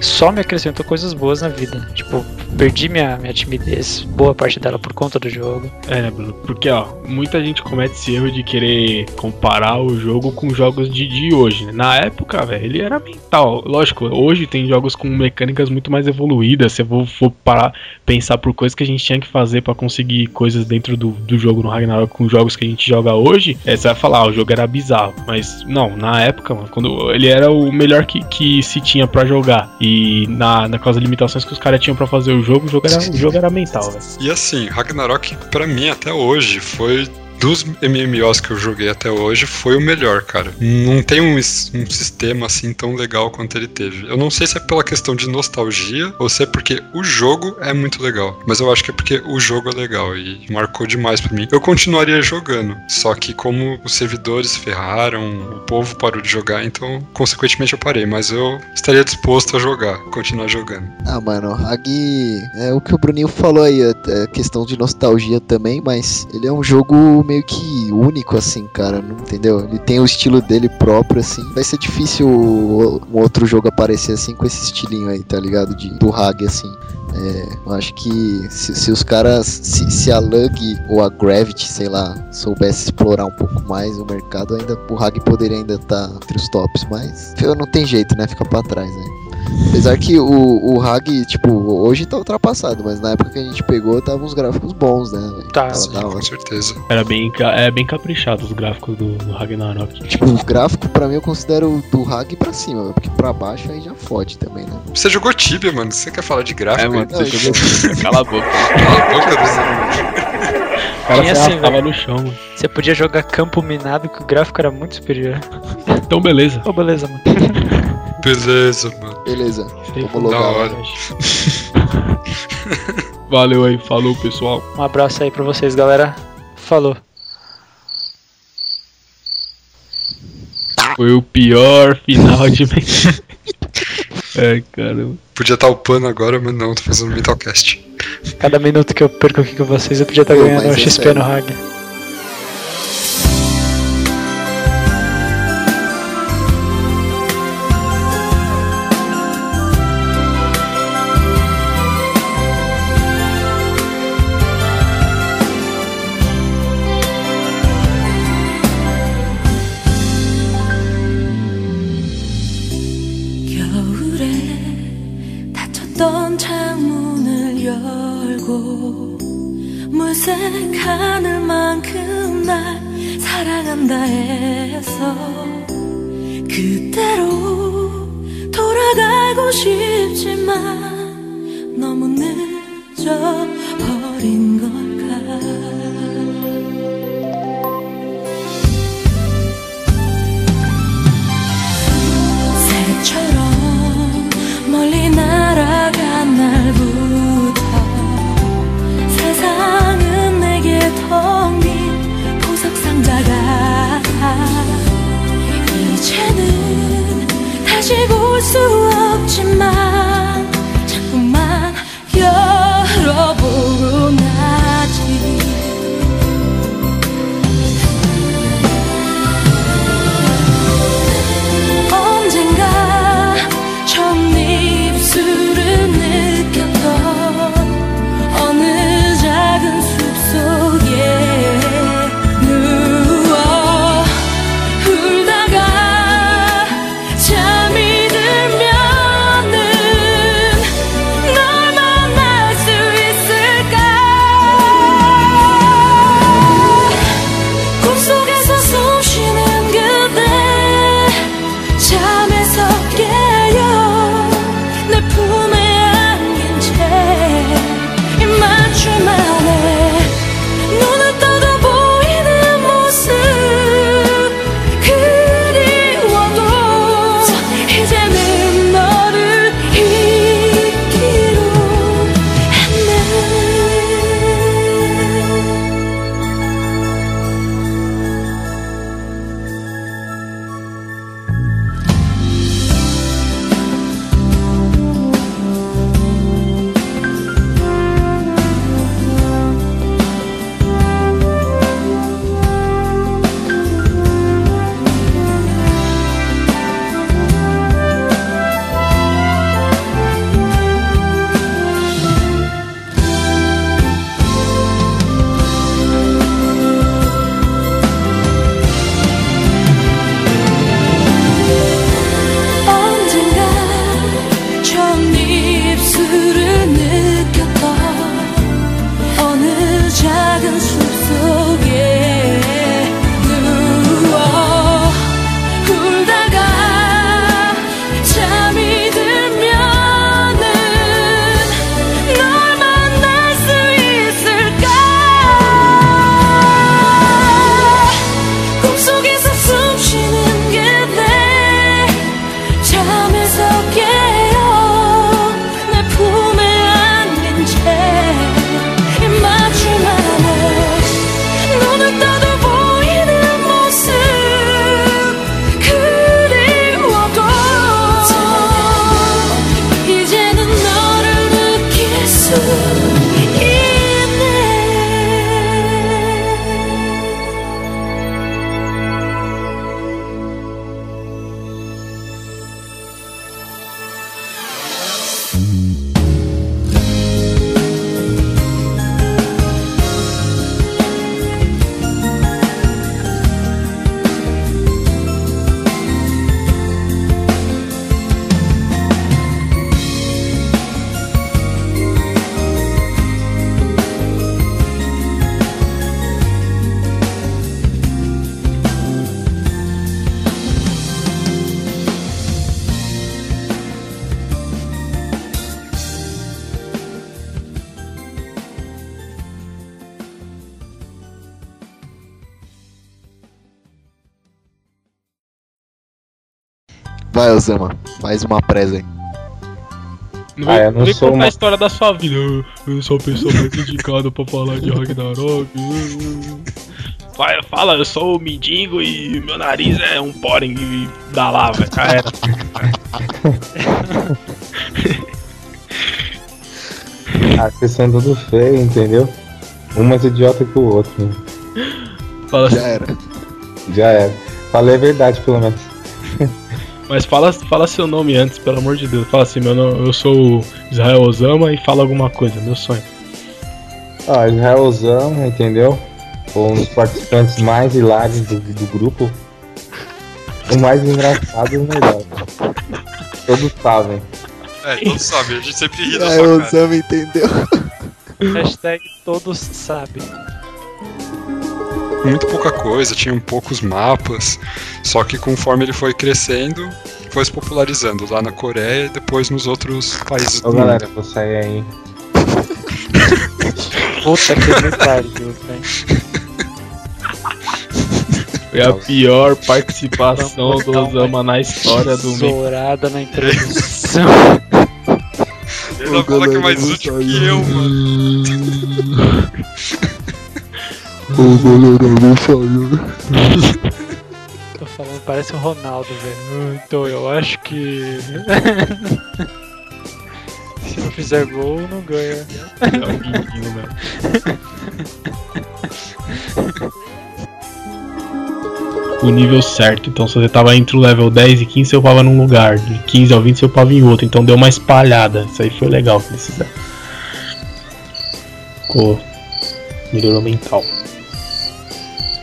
só me acrescentou coisas boas na vida. Tipo, perdi minha, minha timidez, boa parte dela por conta do jogo. É, né, Bruno? Porque, ó, muita gente comete esse erro de querer comparar o jogo com jogos de, de hoje, né? Na época, velho, ele era mental. Lógico, hoje tem jogos com mecânicas muito mais evoluídas. Se eu for parar, pensar por coisas que a gente tinha que fazer pra conseguir coisas dentro do, do jogo no Ragnarok com jogos que a gente joga hoje, é, você vai falar, ah, o jogo era bizarro. Mas, não, na época, mano, quando ele era o melhor que, que se tinha pra jogar. E na, naquelas limitações que os caras tinham pra fazer o jogo, o jogo era, o jogo era mental, velho. E assim, Ragnarok, pra mim, até hoje, foi. Dos MMOs que eu joguei até hoje, foi o melhor, cara. Não tem um, um sistema assim tão legal quanto ele teve. Eu não sei se é pela questão de nostalgia ou se é porque o jogo é muito legal. Mas eu acho que é porque o jogo é legal e marcou demais pra mim. Eu continuaria jogando, só que como os servidores ferraram, o povo parou de jogar, então consequentemente eu parei. Mas eu estaria disposto a jogar, continuar jogando. Ah, mano, Hag é o que o Bruninho falou aí, é questão de nostalgia também, mas ele é um jogo meio que único, assim, cara, não entendeu? Ele tem o estilo dele próprio, assim. Vai ser difícil um outro jogo aparecer assim com esse estilinho aí, tá ligado? De, do Hag, assim. É, eu acho que se, se os caras, se, se a Lug ou a Gravity, sei lá, soubesse explorar um pouco mais o mercado, ainda o Hag poderia ainda estar entre os tops, mas eu não tem jeito, né? Fica pra trás, né? Apesar que o, o Hag, tipo, hoje tá ultrapassado, mas na época que a gente pegou, tava uns gráficos bons, né? Tá, Tava Sim, com certeza. Era bem, é bem caprichado os gráficos do, do Ragnarok. Tipo, o gráfico pra mim eu considero do Hag pra cima, porque pra baixo aí já fode também, né? Você jogou Tibia, mano. Você quer falar de gráfico? É, mano, Não, você jogou. (laughs) Cala a boca. Cala a boca desse. (laughs) O cara Tinha assim, ah, assim arrastava no chão. Você podia jogar campo minado que o gráfico era muito superior. Então beleza. Oh, beleza, mano. Beleza, mano. Beleza. Vamos da hora. Né? (laughs) Valeu aí, falou pessoal. Um abraço aí pra vocês, galera. Falou. Foi o pior final de (laughs) É, caramba. Podia estar upando agora, mas não, tô fazendo Metalcast. Cada minuto que eu perco aqui com vocês, eu podia estar ganhando um XP no Hague. 한다 해서 그대로 돌아가고 싶지만 너무 늦어 Vai, Osama, mais uma presa aí. Não vem, ah, não vem contar uma... a história da sua vida. Eu, eu sou a pessoa mais indicada pra falar de Ragnarok. Vai, fala, eu sou o mendigo e meu nariz é um poring da lava. Já era. (laughs) ah, são tudo feio, entendeu? Um mais idiota que o outro. Fala Já era. Já era. Falei a verdade, pelo menos mas fala, fala seu nome antes, pelo amor de Deus. Fala assim, meu nome, eu sou o Israel Osama e fala alguma coisa, meu sonho. Ó, Israelzão, entendeu? Um dos participantes mais hilários do, do grupo. O mais engraçado e o melhor. Todos sabem. É, todos sabem, a gente sempre ri da sua cara. Osama entendeu. Hashtag todos sabem. Muito pouca coisa, tinham poucos mapas. Só que conforme ele foi crescendo, foi se popularizando lá na Coreia e depois nos outros países Ô do galera, mundo. vou sair aí. (laughs) Puta que pariu, velho. Foi a pior participação do Osama na história do meio. Zourada na introdução. Ele é fala que é mais útil que eu, mano. (laughs) O goleiro não saiu. (laughs) Tô falando, parece o Ronaldo, velho. Então eu acho que. (laughs) Se não fizer gol, não ganha. É um mendigo mesmo. O nível certo, então se você tava entre o level 10 e 15, você upava num lugar, de 15 ao 20 você upava em outro, então deu uma espalhada. Isso aí foi legal que eles fizeram. Ficou. Melhorou mental.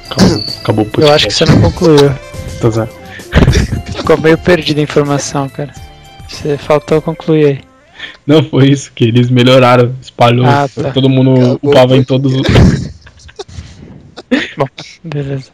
Acabou, acabou o Eu acho que você não concluiu. Tô. (laughs) Ficou meio perdido a informação, cara. Você faltou concluir aí. Não, foi isso, que eles melhoraram, espalhou, Ah, tá. todo mundo Acabou upava em todos os. (laughs) Beleza.